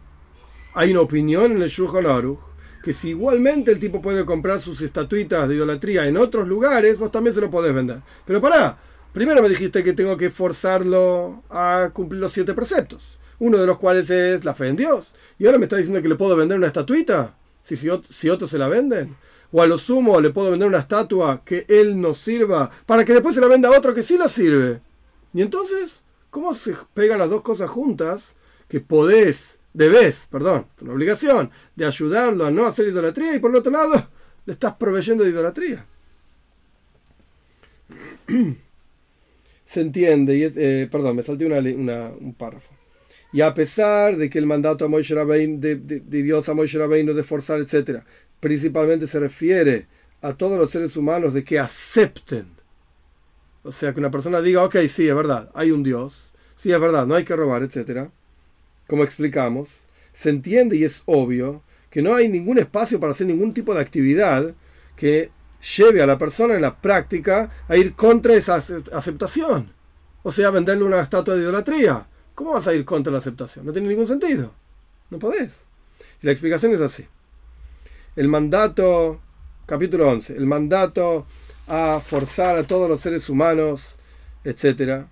Speaker 1: hay una opinión en el Shulchan Aruch que si igualmente el tipo puede comprar sus estatuitas de idolatría en otros lugares, vos también se lo podés vender. Pero pará, primero me dijiste que tengo que forzarlo a cumplir los siete preceptos uno de los cuales es la fe en Dios. Y ahora me está diciendo que le puedo vender una estatuita, si, si, otros se la venden. O a lo sumo le puedo vender una estatua que él nos sirva, para que después se la venda a otro que sí la sirve. Y entonces, ¿cómo se pegan las dos cosas juntas? Que podés debes, perdón, es una obligación de ayudarlo a no hacer idolatría y por el otro lado le estás proveyendo de idolatría. Se entiende, y eh, perdón, me salté un párrafo. Y a pesar de que el mandato de, Dios a Moshe Rabbeinu de forzar, etc., principalmente se refiere a todos los seres humanos de que acepten. O sea, que una persona diga, ok, sí, es verdad, hay un Dios, sí, es verdad, no hay que robar, etc. Como explicamos, se entiende y es obvio que no hay ningún espacio para hacer ningún tipo de actividad que lleve a la persona en la práctica a ir contra esa aceptación. O sea, venderle una estatua de idolatría. ¿Cómo vas a ir contra la aceptación? No tiene ningún sentido. No podés. Y la explicación es así. El mandato, capítulo 11, el mandato a forzar a todos los seres humanos, etc.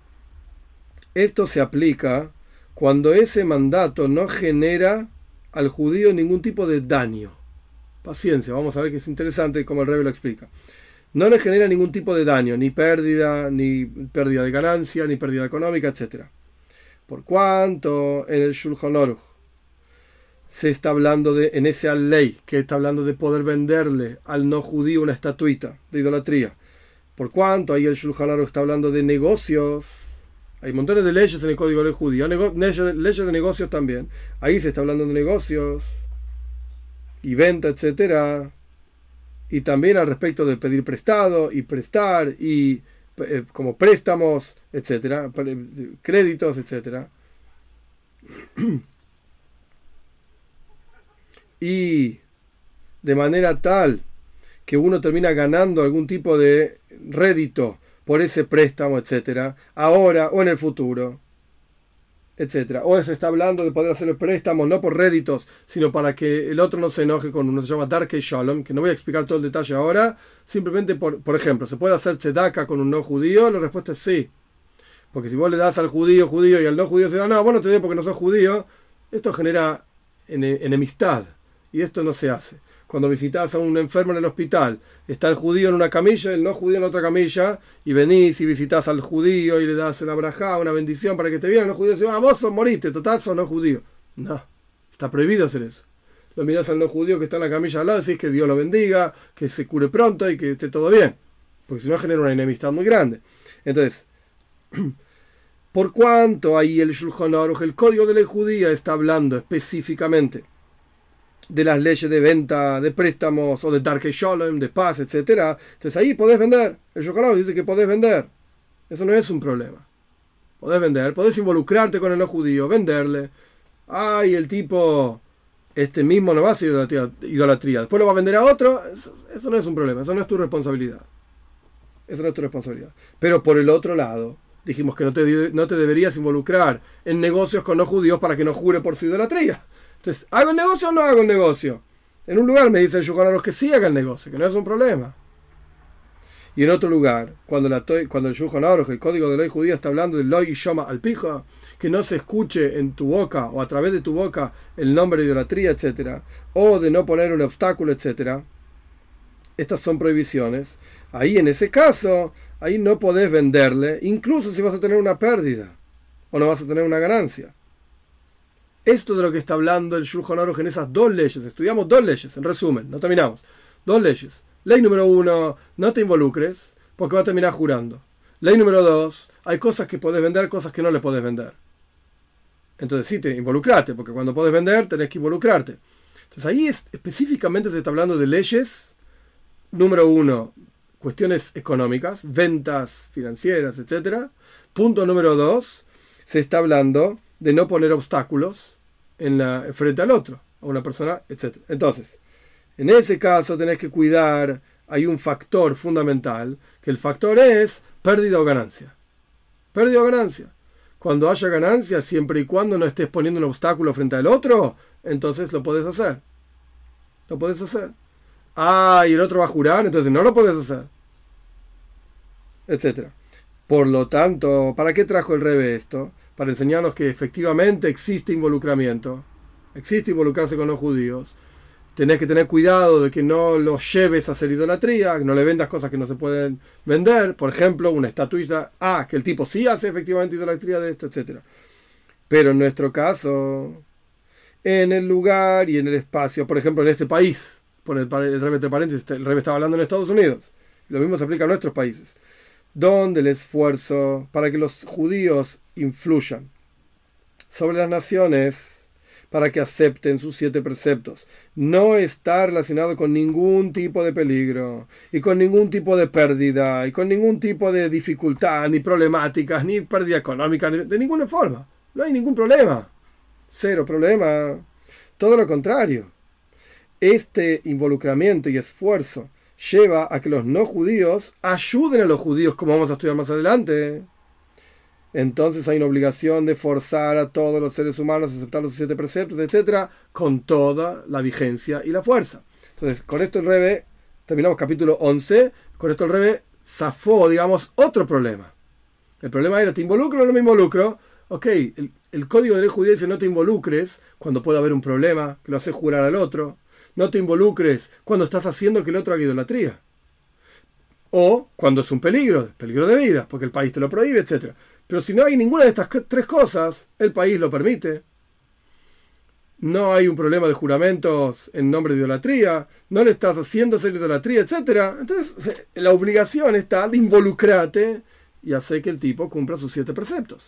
Speaker 1: Esto se aplica cuando ese mandato no genera al judío ningún tipo de daño. Paciencia, vamos a ver que es interesante como el rey lo explica. No le genera ningún tipo de daño, ni pérdida, ni pérdida de ganancia, ni pérdida económica, etc. Por cuanto en el Shulchan Aruch se está hablando de, en esa ley, que está hablando de poder venderle al no judío una estatuita de idolatría. Por cuanto ahí el Shulchan Aruch está hablando de negocios, hay montones de leyes en el código de judío, leyes de negocios también. Ahí se está hablando de negocios y venta, etcétera, y también al respecto de pedir prestado y prestar y eh, como préstamos, etcétera, créditos, etcétera. y de manera tal que uno termina ganando algún tipo de rédito por ese préstamo, etcétera, ahora o en el futuro etcétera. O se está hablando de poder hacer el préstamo no por réditos, sino para que el otro no se enoje con uno. Se llama Dark Shalom, que no voy a explicar todo el detalle ahora. Simplemente, por, por ejemplo, ¿se puede hacer tzedaka con un no judío? La respuesta es sí. Porque si vos le das al judío judío y al no judío se da, no, vos no te doy porque no sos judío, esto genera enemistad. Y esto no se hace cuando visitas a un enfermo en el hospital, está el judío en una camilla, el no judío en otra camilla, y venís y visitas al judío y le das una braja, una bendición para que te viera, los judíos dicen, ah, vos sos moriste, total, sos no judío. No, está prohibido hacer eso. Lo mirás al no judío que está en la camilla al lado, decís que Dios lo bendiga, que se cure pronto y que esté todo bien. Porque si no genera una enemistad muy grande. Entonces, por cuanto ahí el Shulchan el código de la judía, está hablando específicamente de las leyes de venta de préstamos o de Dark Shalom, de paz, etc. Entonces ahí podés vender. El Yohanan dice que podés vender. Eso no es un problema. Podés vender, podés involucrarte con el no judío, venderle. Ay, el tipo, este mismo no va a ser idolatría. Después lo va a vender a otro. Eso, no es un problema, eso no es tu responsabilidad. Eso no es tu responsabilidad. Pero por el otro lado, dijimos que no te, no te deberías involucrar en negocios con no judíos para que no jure por su idolatría. Entonces, ¿hago el negocio o no hago el negocio? En un lugar me dice el los que sí haga el negocio, que no es un problema. Y en otro lugar, cuando, la cuando el Yuhan el código de ley judía, está hablando de Loy y Shoma al pija, que no se escuche en tu boca o a través de tu boca el nombre de idolatría, etc., o de no poner un obstáculo, etc., estas son prohibiciones. Ahí, en ese caso, ahí no podés venderle, incluso si vas a tener una pérdida o no vas a tener una ganancia. Esto de lo que está hablando el Shulchan Aruch en esas dos leyes. Estudiamos dos leyes, en resumen, no terminamos. Dos leyes. Ley número uno, no te involucres, porque va a terminar jurando. Ley número dos, hay cosas que podés vender, cosas que no le podés vender. Entonces sí, te involucrate, porque cuando podés vender tenés que involucrarte. Entonces ahí específicamente se está hablando de leyes. Número uno, cuestiones económicas, ventas financieras, etc. Punto número dos, se está hablando de no poner obstáculos en la, frente al otro, a una persona, etc. Entonces, en ese caso tenés que cuidar, hay un factor fundamental, que el factor es pérdida o ganancia. Pérdida o ganancia. Cuando haya ganancia, siempre y cuando no estés poniendo un obstáculo frente al otro, entonces lo puedes hacer. Lo puedes hacer. Ah, y el otro va a jurar, entonces no lo puedes hacer. Etcétera. Por lo tanto, ¿para qué trajo el rebe esto? para enseñarnos que efectivamente existe involucramiento, existe involucrarse con los judíos. Tenés que tener cuidado de que no los lleves a hacer idolatría, que no le vendas cosas que no se pueden vender. Por ejemplo, una estatuilla, ah, que el tipo sí hace efectivamente idolatría de esto, etc. Pero en nuestro caso, en el lugar y en el espacio. Por ejemplo, en este país, por el, el rebe entre paréntesis, el rebe estaba hablando en Estados Unidos. Lo mismo se aplica a nuestros países. Donde el esfuerzo para que los judíos influyan sobre las naciones para que acepten sus siete preceptos. No está relacionado con ningún tipo de peligro y con ningún tipo de pérdida y con ningún tipo de dificultad, ni problemáticas, ni pérdida económica, de ninguna forma. No hay ningún problema. Cero problema. Todo lo contrario. Este involucramiento y esfuerzo lleva a que los no judíos ayuden a los judíos, como vamos a estudiar más adelante entonces hay una obligación de forzar a todos los seres humanos a aceptar los siete preceptos, etcétera, con toda la vigencia y la fuerza. Entonces, con esto el Rebe, terminamos capítulo 11, con esto el Rebe zafó, digamos, otro problema. El problema era, ¿te involucro o no me involucro? Ok, el, código de ley judía no te involucres cuando puede haber un problema, que lo haces jurar al otro. No te involucres cuando estás haciendo que el otro haga idolatría. O cuando es un peligro, peligro de vida, porque el país te lo prohíbe, etcétera. Pero si no hay ninguna de estas tres cosas, el país lo permite. No hay un problema de juramentos en nombre de idolatría, no le estás haciendo hacer idolatría, etc. Entonces, la obligación está de involucrarte y hacer que el tipo cumpla sus siete preceptos.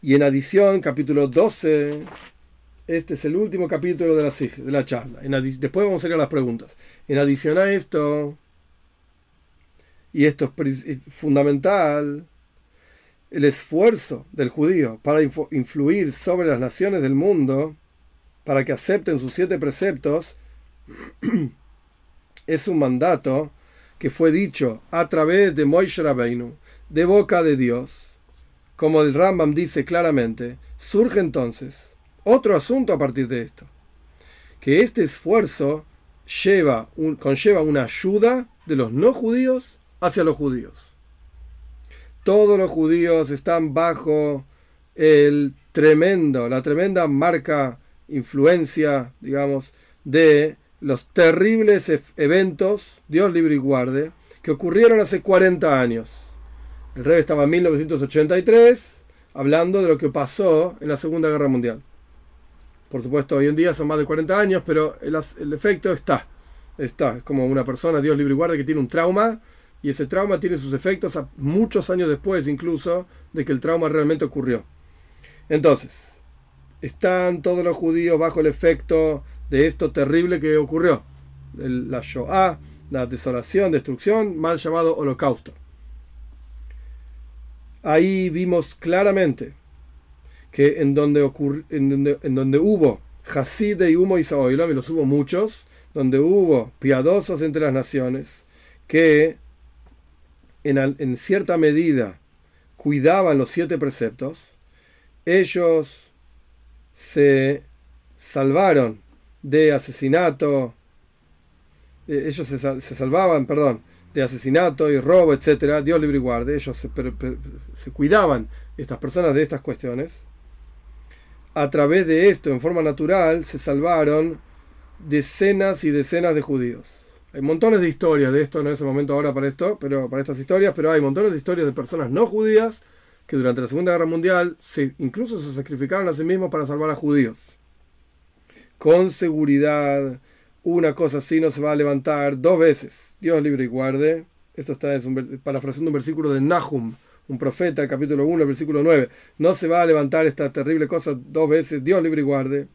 Speaker 1: Y en adición, capítulo 12, este es el último capítulo de la, de la charla. después vamos a ir a las preguntas. En adición a esto, y esto es fundamental, el esfuerzo del judío para influir sobre las naciones del mundo, para que acepten sus siete preceptos, es un mandato que fue dicho a través de Moishe Rabbeinu, de boca de Dios. Como el Rambam dice claramente, surge entonces otro asunto a partir de esto, que este esfuerzo lleva conlleva una ayuda de los no judíos hacia los judíos todos los judíos están bajo el tremendo, la tremenda marca, influencia, digamos, de los terribles eventos, Dios libre y guarde, que ocurrieron hace 40 años. El rey estaba en 1983 hablando de lo que pasó en la Segunda Guerra Mundial. Por supuesto, hoy en día son más de 40 años, pero el, efecto está. Está. Es como una persona, Dios libre y guarde, que tiene un trauma y ese trauma tiene sus efectos muchos años después incluso de que el trauma realmente ocurrió. Entonces, están todos los judíos bajo el efecto de esto terrible que ocurrió. la Shoah, la desolación, destrucción, mal llamado holocausto. Ahí vimos claramente que en donde, en donde, hubo Hasid y Humo y Saoilam, y los hubo muchos, donde hubo piadosos entre las naciones, que en, cierta medida cuidaban los siete preceptos, ellos se salvaron de asesinato, eh, ellos se, salvaban, perdón, de asesinato y robo, etcétera, Dios libre y ellos se, se, cuidaban, estas personas, de estas cuestiones. A través de esto, en forma natural, se salvaron decenas y decenas de judíos. Hay montones de historias de esto, no es el momento ahora para esto, pero para estas historias, pero hay montones de historias de personas no judías que durante la Segunda Guerra Mundial se, incluso se sacrificaron a sí mismos para salvar a judíos. Con seguridad, una cosa así no se va a levantar dos veces. Dios libre y guarde. Esto está en, parafraseando un versículo de Nahum, un profeta, capítulo 1, versículo 9. No se va a levantar esta terrible cosa dos veces. Dios libre y guarde.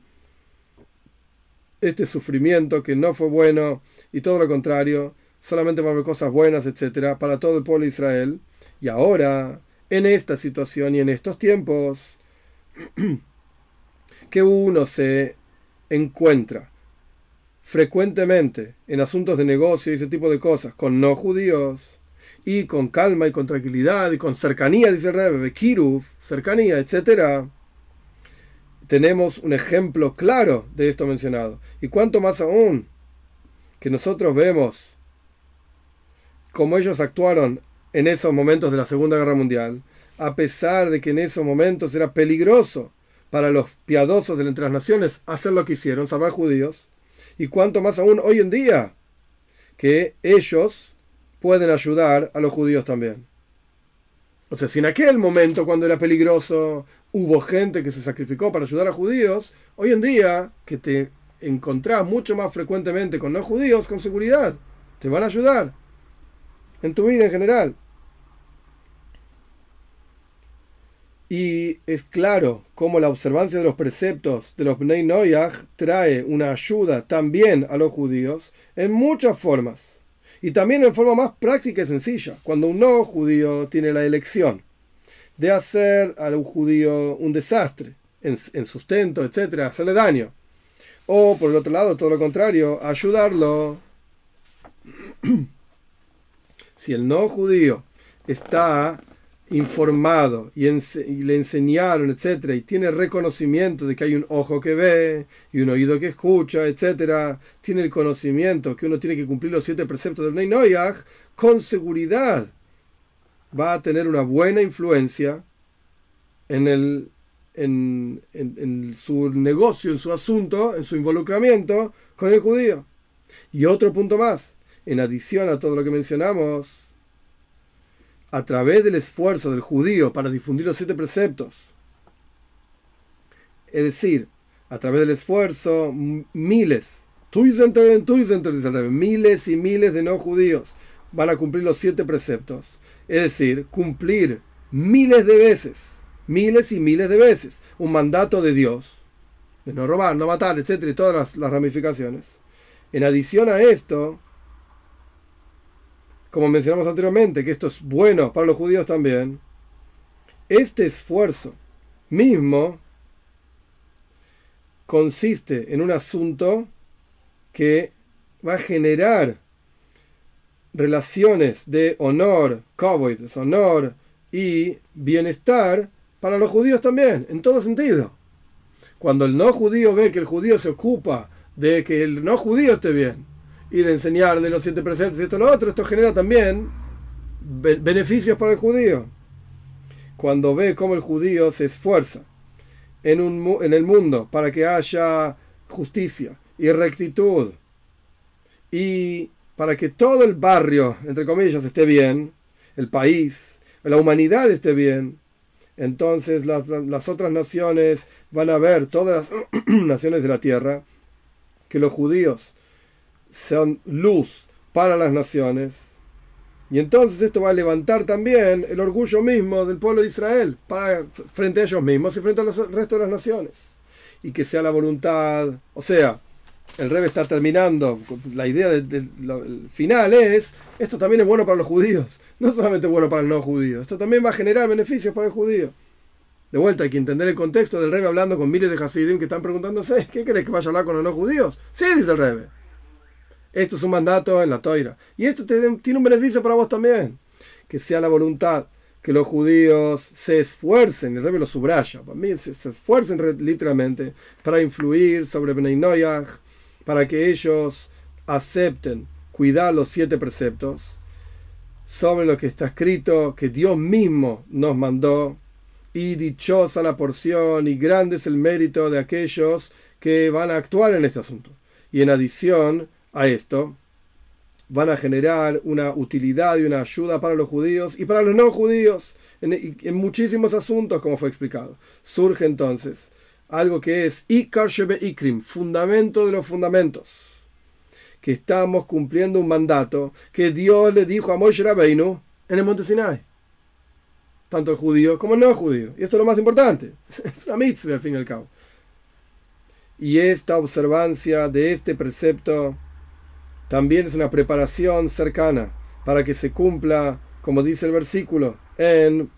Speaker 1: Este sufrimiento que no fue bueno y todo lo contrario, solamente va a haber cosas buenas, etcétera, para todo el pueblo de Israel. Y ahora, en esta situación y en estos tiempos, que uno se encuentra frecuentemente en asuntos de negocio y ese tipo de cosas con no judíos y con calma y con tranquilidad y con cercanía, dice el Rebbe, Kiruf, cercanía, etcétera, tenemos un ejemplo claro de esto mencionado. Y cuanto más aún que nosotros vemos cómo ellos actuaron en esos momentos de la Segunda Guerra Mundial, a pesar de que en esos momentos era peligroso para los piadosos de las naciones hacer lo que hicieron, salvar judíos, y cuanto más aún hoy en día, que ellos pueden ayudar a los judíos también. O sea, si en aquel momento, cuando era peligroso, hubo gente que se sacrificó para ayudar a judíos, hoy en día que te encontrás mucho más frecuentemente con no judíos, con seguridad, te van a ayudar en tu vida en general. Y es claro cómo la observancia de los preceptos de los Bnei Noyach trae una ayuda también a los judíos en muchas formas. Y también en forma más práctica y sencilla, cuando un no judío tiene la elección de hacer a un judío un desastre en, en sustento, etcétera, hacerle daño. O por el otro lado, todo lo contrario, ayudarlo. si el no judío está informado y, le enseñaron, etcétera, y tiene reconocimiento de que hay un ojo que ve y un oído que escucha, etcétera, tiene el conocimiento que uno tiene que cumplir los siete preceptos del Noyaj, con seguridad va a tener una buena influencia en, el, en, en su negocio, en su asunto, en su involucramiento con el judío. Y otro punto más, en adición a todo lo que mencionamos, a través del esfuerzo del judío para difundir los siete preceptos, es decir, a través del esfuerzo, miles, miles y miles de no judíos van a cumplir los siete preceptos. Es decir, cumplir miles de veces, miles y miles de veces, un mandato de Dios, de no robar, no matar, etcétera, y todas las ramificaciones. En adición a esto, como mencionamos anteriormente, que esto es bueno para los judíos también, este esfuerzo mismo consiste en un asunto que va a generar relaciones de honor, cowboy, honor y bienestar para los judíos también, en todo sentido. Cuando el no judío ve que el judío se ocupa de que el no judío esté bien, y de enseñarle los siete preceptos y esto lo otro, esto genera también beneficios para el judío. Cuando ve cómo el judío se esfuerza en, un, en el mundo para que haya justicia y rectitud y para que todo el barrio, entre comillas, esté bien, el país, la humanidad esté bien, entonces las otras naciones van a ver, todas las naciones de la tierra, que los judíos son luz para las naciones. Y entonces esto va a levantar también el orgullo mismo del pueblo de Israel frente a ellos mismos y frente a los resto de las naciones. Y que sea la voluntad, o sea, el Rebe está terminando, la idea del final es, esto también es bueno para los judíos, no solamente bueno para el no judío, esto también va a generar beneficios para el judío. De vuelta hay que entender el contexto del Rebe hablando con miles de Hasidim que están preguntándose, ¿qué crees que vaya a hablar con los no judíos? Sí, dice el Rebe. Esto es un mandato en la toira. Y esto tiene un beneficio para vos también. Que sea la voluntad que los judíos se esfuercen, el rey lo subraya, para mí se, esfuercen literalmente para influir sobre Bnei Noyach, para que ellos acepten cuidar los siete preceptos sobre lo que está escrito, que Dios mismo nos mandó, y dichosa la porción y grande es el mérito de aquellos que van a actuar en este asunto. Y en adición, a esto, van a generar una utilidad y una ayuda para los judíos y para los no judíos en, muchísimos asuntos, como fue explicado. Surge entonces algo que es Ikar Ikrim, fundamento de los fundamentos, que estamos cumpliendo un mandato que Dios le dijo a Moshe Rabbeinu en el monte Sinai. Tanto el judío como el no judío. Y esto es lo más importante. Es una mitzvah al fin y al cabo. Y esta observancia de este precepto también es una preparación cercana para que se cumpla, como dice el versículo, en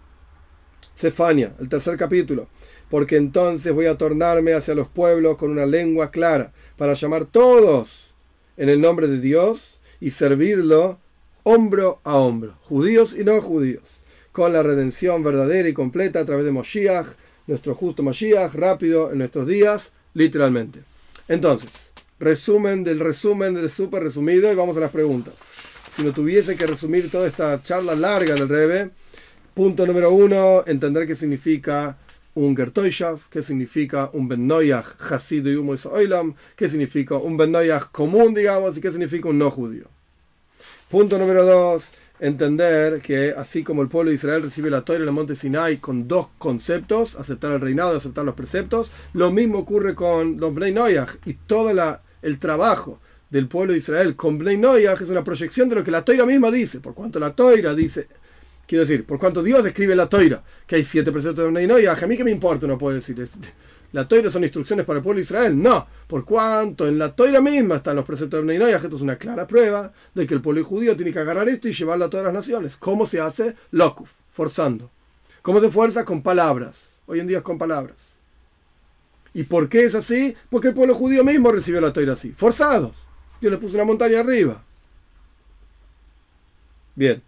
Speaker 1: Cefania, el tercer capítulo, porque entonces voy a tornarme hacia los pueblos con una lengua clara, para llamar todos en el nombre de Dios y servirlo hombro a hombro, judíos y no judíos, con la redención verdadera y completa a través de Moshiach, nuestro justo Moshiach, rápido en nuestros días, literalmente. Entonces, resumen del resumen del súper resumido y vamos a las preguntas. Si no tuviese que resumir toda esta charla larga del Rebe, punto número uno, entender qué significa un Gertoyshav, qué significa un Ben Noyach y Oilam, qué significa un Ben Noyach común, digamos, y qué significa un no judío. Punto número dos, entender que así como el pueblo de Israel recibe la Torah en el monte Sinai con dos conceptos, aceptar el reinado y aceptar los preceptos, lo mismo ocurre con los Bnei Noyach y todo la, el trabajo del pueblo de Israel con Bnei es una proyección de lo que la Torah misma dice, por cuanto la Torah dice, quiero decir, por cuanto Dios escribe en la Torah que hay siete preceptos de Bnei a mí que me importa, no puedo decir la toira son instrucciones para el pueblo de Israel. No, por cuanto en la toira misma están los preceptos de Bnei esto es una clara prueba de que el pueblo judío tiene que agarrar esto y llevarlo a todas las naciones. ¿Cómo se hace? Locuf, forzando. ¿Cómo se fuerza? Con palabras. Hoy en día es con palabras. ¿Y por qué es así? Porque el pueblo judío mismo recibió la toira así, forzados. Dios le puso una montaña arriba. Bien.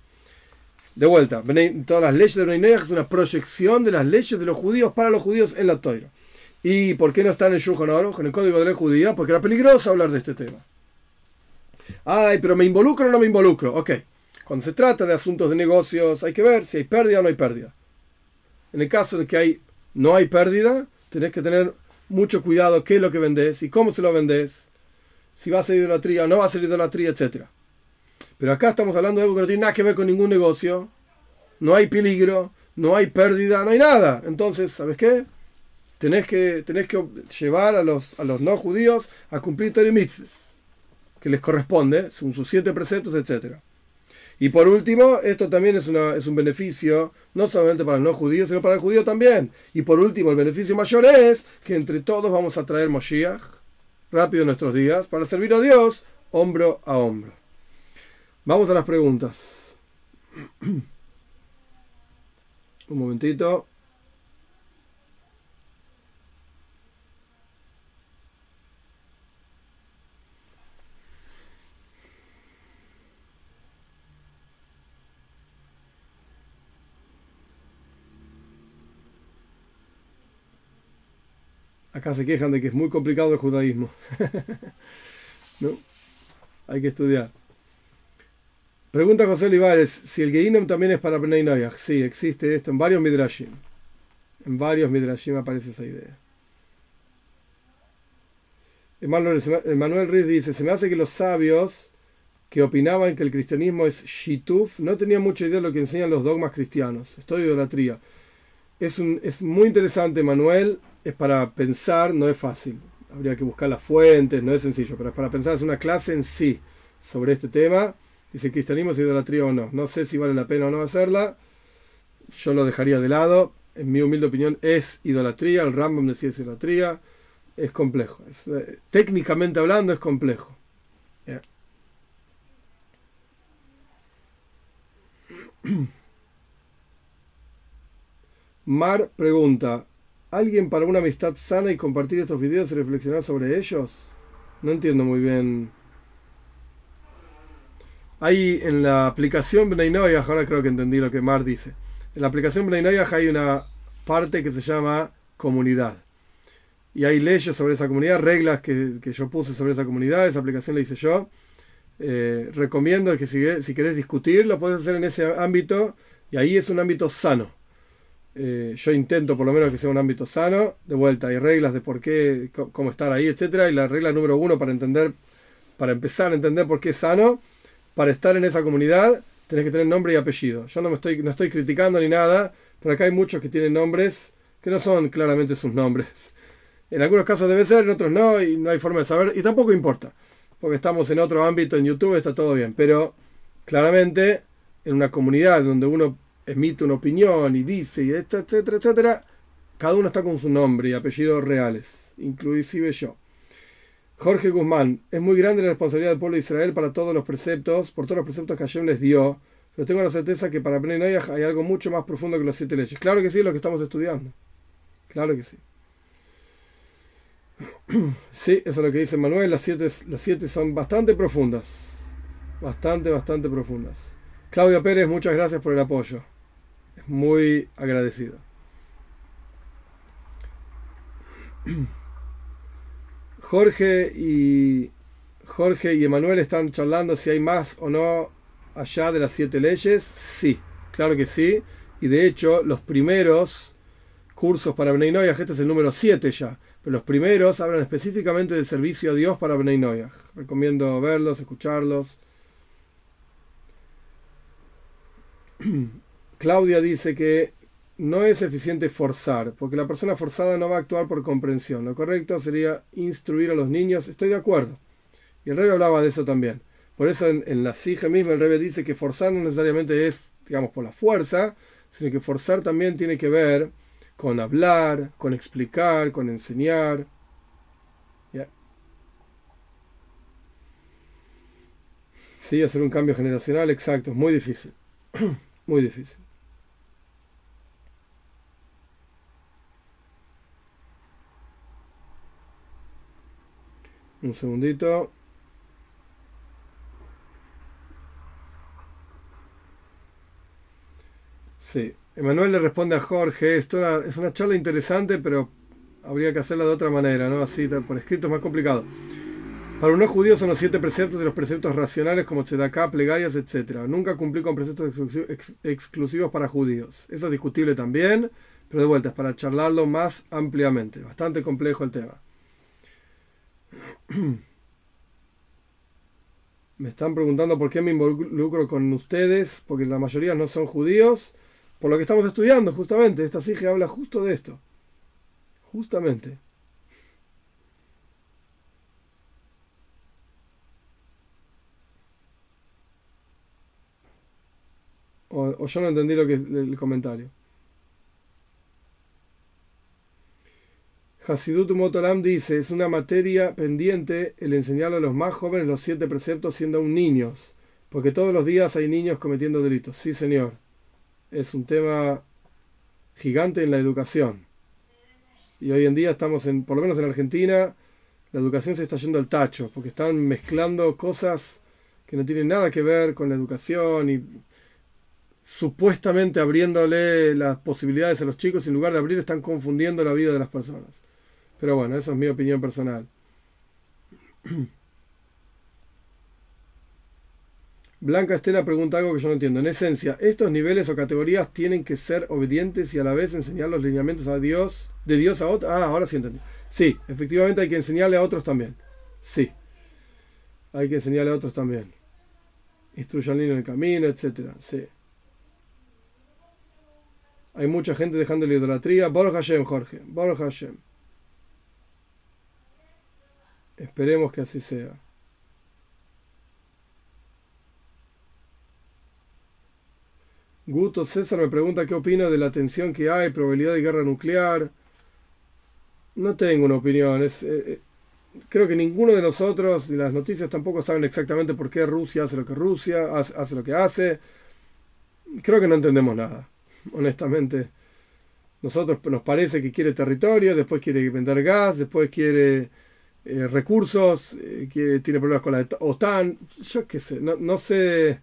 Speaker 1: De vuelta, todas las leyes de Bnei es una proyección de las leyes de los judíos para los judíos en la toira. ¿Y por qué no está en el Shulchan Aruch, en el código de la judía? Porque era peligroso hablar de este tema. Ay, pero ¿me involucro o no me involucro? Ok. Cuando se trata de asuntos de negocios, hay que ver si hay pérdida o no hay pérdida. En el caso de que hay, no hay pérdida, tenés que tener mucho cuidado qué es lo que vendés y cómo se lo vendés, si va a ser idolatría o no va a ser idolatría, etc. Pero acá estamos hablando de algo que no tiene nada que ver con ningún negocio, no hay peligro, no hay pérdida, no hay nada. Entonces, ¿sabes qué? tenés que, tenés que llevar a los, a los no judíos a cumplir Torah que les corresponde, son sus siete preceptos, etc. Y por último, esto también es, una, es un beneficio, no solamente para los no judíos, sino para el judío también. Y por último, el beneficio mayor es que entre todos vamos a traer Moshiach rápido en nuestros días para servir a Dios hombro a hombro. Vamos a las preguntas. Un momentito. Acá se quejan de que es muy complicado el judaísmo. ¿No? Hay que estudiar. Pregunta José Olivares, si el Geinom también es para Bnei Noyach. Sí, existe esto en varios Midrashim. En varios Midrashim aparece esa idea. Emanuel Riz dice, se me hace que los sabios que opinaban que el cristianismo es shituf no tenían mucha idea de lo que enseñan los dogmas cristianos. Esto idolatría. Es, es muy interesante, Manuel es para pensar, no es fácil. Habría que buscar las fuentes, no es sencillo, pero es para pensar, es una clase en sí sobre este tema. Dice, ¿cristianismo es idolatría o no? No sé si vale la pena o no hacerla. Yo lo dejaría de lado. En mi humilde opinión es idolatría. El Rambam decía es idolatría. Es complejo. Eh, técnicamente hablando es complejo. Mar pregunta, alguien para una amistad sana y compartir estos videos y reflexionar sobre ellos? No entiendo muy bien. Hay en la aplicación Bnei ahora creo que entendí lo que Mar dice. En la aplicación Bnei hay una parte que se llama comunidad. Y hay leyes sobre esa comunidad, reglas que, yo puse sobre esa comunidad, esa aplicación la hice yo. Eh, recomiendo que si, si querés discutir, lo puedes hacer en ese ámbito, y ahí es un ámbito sano eh, yo intento por lo menos que sea un ámbito sano. De vuelta, hay reglas de por qué, cómo estar ahí, etcétera. Y la regla número uno para entender, para empezar a entender por qué es sano, para estar en esa comunidad, tenés que tener nombre y apellido. Yo no me estoy, no estoy criticando ni nada, pero acá hay muchos que tienen nombres que no son claramente sus nombres. En algunos casos debe ser, en otros no, y no hay forma de saber, y tampoco importa, porque estamos en otro ámbito, en YouTube está todo bien, pero claramente en una comunidad donde uno emite una opinión y dice, y etcétera, etcétera, cada uno está con su nombre y apellidos reales, inclusive yo. Jorge Guzmán, es muy grande la responsabilidad del pueblo de Israel para todos los preceptos, por todos los preceptos que Hashem les dio, pero tengo la certeza que para Bnei hay algo mucho más profundo que las siete leyes. Claro que sí, es lo que estamos estudiando. Claro que sí. Sí, eso es lo que dice Manuel, las siete, las siete son bastante profundas. Bastante, bastante profundas. Claudia Pérez, muchas gracias por el apoyo muy agradecido. Jorge y Jorge y Emanuel están charlando si hay más o no allá de las siete leyes. Sí, claro que sí. Y de hecho, los primeros cursos para Bnei este es el número 7 ya, pero los primeros hablan específicamente del servicio a Dios para Bnei Recomiendo verlos, escucharlos. Claudia dice que no es eficiente forzar, porque la persona forzada no va a actuar por comprensión. Lo correcto sería instruir a los niños. Estoy de acuerdo. Y el rey hablaba de eso también. Por eso en, la Sige misma el rey dice que forzar no necesariamente es, digamos, por la fuerza, sino que forzar también tiene que ver con hablar, con explicar, con enseñar. Sí, hacer un cambio generacional, exacto, es muy difícil. muy difícil. Un segundito. Sí, Emanuel le responde a Jorge, esto es una charla interesante, pero habría que hacerla de otra manera, ¿no? Así, por escrito es más complicado. Para un no judío son los siete preceptos y los preceptos racionales como tzedaká, plegarias, etc. Nunca cumplí con preceptos exclusivos para judíos. Eso es discutible también, pero de vuelta es para charlarlo más ampliamente. Bastante complejo el tema. Me están preguntando por qué me involucro con ustedes, porque la mayoría no son judíos, por lo que estamos estudiando justamente. Esta sige habla justo de esto. Justamente. O, yo no entendí lo que el comentario. Hasidut Motoram dice, es una materia pendiente el enseñar a los más jóvenes los siete preceptos siendo aún niños, porque todos los días hay niños cometiendo delitos. Sí, señor. Es un tema gigante en la educación. Y hoy en día estamos en, por lo menos en Argentina, la educación se está yendo al tacho, porque están mezclando cosas que no tienen nada que ver con la educación y supuestamente abriéndole las posibilidades a los chicos, en lugar de abrir están confundiendo la vida de las personas. Pero bueno, eso es mi opinión personal. Blanca Estela pregunta algo que yo no entiendo. En esencia, ¿estos niveles o categorías tienen que ser obedientes y a la vez enseñar los lineamientos a Dios, de Dios a otros? Ah, ahora sí entendí. Sí, efectivamente hay que enseñarle a otros también. Sí. Hay que enseñarle a otros también. Instruyan en el camino, etcétera. Sí. Hay mucha gente dejando la idolatría. Baruch Hashem, Jorge. Baruch Hashem. Esperemos que así sea. Guto César me pregunta qué opino de la tensión que hay, probabilidad de guerra nuclear. No tengo una opinión. Eh, eh, creo que ninguno de nosotros, y las noticias tampoco saben exactamente por qué Rusia hace lo que Rusia hace lo que hace. Creo que no entendemos nada honestamente. Nosotros nos parece que quiere territorio, después quiere vender gas, después quiere eh, recursos, eh, tiene problemas con la OTAN. Yo qué sé, no, sé,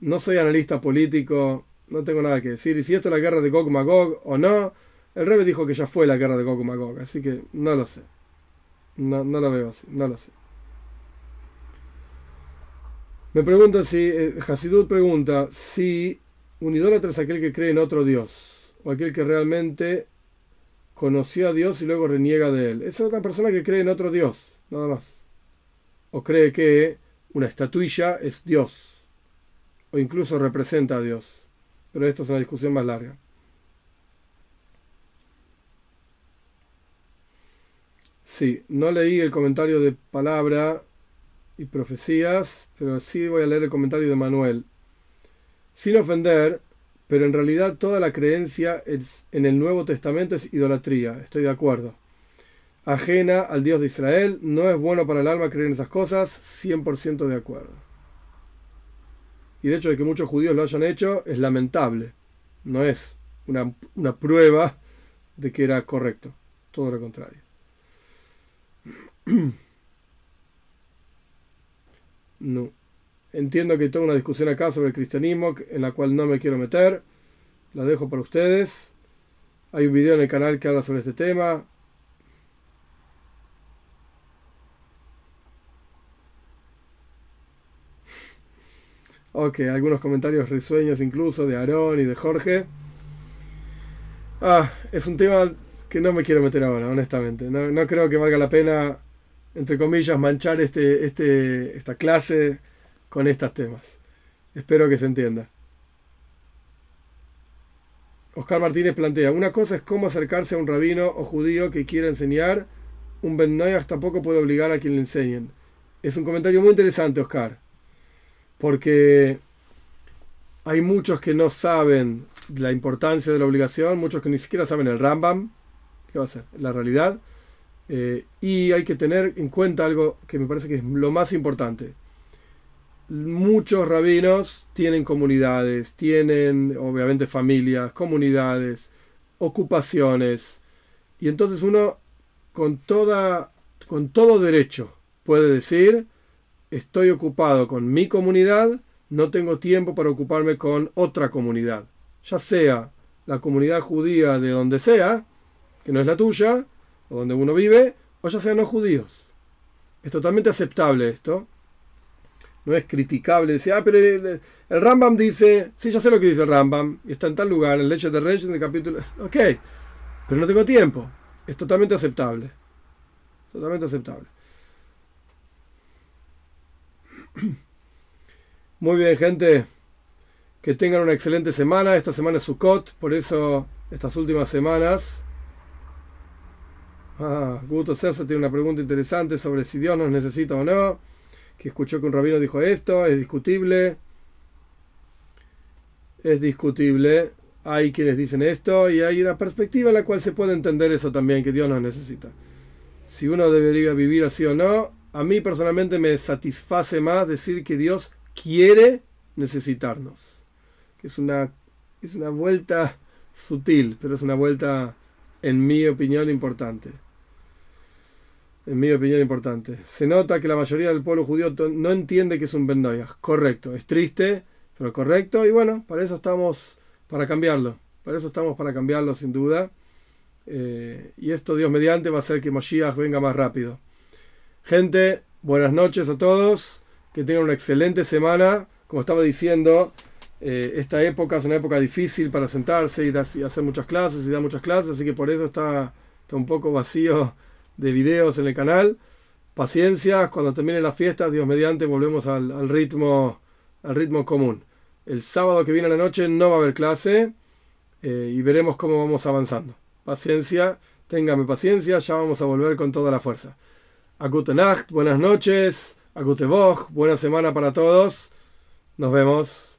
Speaker 1: no soy analista político, no tengo nada que decir. Y si esto es la guerra de Gog Magog o no, el Rebe dijo que ya fue la guerra de Gog Magog, así que no lo sé. No, no lo veo así, no lo sé. Me pregunto si, eh, pregunta si un idólatra es aquel que cree en otro Dios, o aquel que realmente conoció a Dios y luego reniega de él. Es otra persona que cree en otro Dios, nada más. O cree que una estatuilla es Dios, o incluso representa a Dios. Pero esto es una discusión más larga. Sí, no leí el comentario de palabra y profecías, pero sí voy a leer el comentario de Manuel sin ofender, pero en realidad toda la creencia en el Nuevo Testamento es idolatría, estoy de acuerdo. Ajena al Dios de Israel, no es bueno para el alma creer en esas cosas, 100% de acuerdo. Y el hecho de que muchos judíos lo hayan hecho es lamentable, no es una, una prueba de que era correcto, todo lo contrario. No. Entiendo que hay toda una discusión acá sobre el cristianismo en la cual no me quiero meter. La dejo para ustedes. Hay un video en el canal que habla sobre este tema. Ok, algunos comentarios risueños incluso de Aarón y de Jorge. Ah, es un tema que no me quiero meter ahora, honestamente. No, no creo que valga la pena, entre comillas, manchar este, este, esta clase con estos temas. Espero que se entienda. Oscar Martínez plantea, una cosa es cómo acercarse a un rabino o judío que quiera enseñar, un Ben Noyaj tampoco puede obligar a quien le enseñen. Es un comentario muy interesante, Oscar, porque hay muchos que no saben la importancia de la obligación, muchos que ni siquiera saben el Rambam, ¿qué va a ser? La realidad. Eh, y hay que tener en cuenta algo que me parece que es lo más importante. Muchos rabinos tienen comunidades, tienen obviamente familias, comunidades, ocupaciones. Y entonces uno con, toda, con todo derecho puede decir, estoy ocupado con mi comunidad, no tengo tiempo para ocuparme con otra comunidad. Ya sea la comunidad judía de donde sea, que no es la tuya, o donde uno vive, o ya sean no judíos. Es totalmente aceptable esto. No es criticable. Decir, ah, pero el, Rambam dice, sí, ya sé lo que dice el Rambam, y está en tal lugar, en Leche de Reyes, en el capítulo. Ok, pero no tengo tiempo. Es totalmente aceptable. Totalmente aceptable. Muy bien, gente. Que tengan una excelente semana. Esta semana es Sukkot, por eso estas últimas semanas Ah, Guto tiene una pregunta interesante sobre si Dios nos necesita o no. Que escuchó que un rabino dijo esto, es discutible. Es discutible. Hay quienes dicen esto y hay una perspectiva en la cual se puede entender eso también, que Dios nos necesita. Si uno debería vivir así o no, a mí personalmente me satisface más decir que Dios quiere necesitarnos. Que es una, es una vuelta sutil, pero es una vuelta, en mi opinión, importante en mi opinión importante. Se nota que la mayoría del pueblo judío no entiende que es un Ben Correcto, es triste, pero correcto. Y bueno, para eso estamos, para cambiarlo. Para eso estamos para cambiarlo, sin duda. Eh, y esto, Dios mediante, va a hacer que Mashiach venga más rápido. Gente, buenas noches a todos. Que tengan una excelente semana. Como estaba diciendo, eh, esta época es una época difícil para sentarse y, hacer muchas clases y dar muchas clases. Así que por eso está, está un poco vacío de videos en el canal. Paciencia, cuando terminen las fiestas, Dios mediante, volvemos al, ritmo, al ritmo común. El sábado que viene a la noche no va a haber clase eh, y veremos cómo vamos avanzando. Paciencia, téngame paciencia, ya vamos a volver con toda la fuerza. A gute Nacht, buenas noches, a gute buena semana para todos. Nos vemos.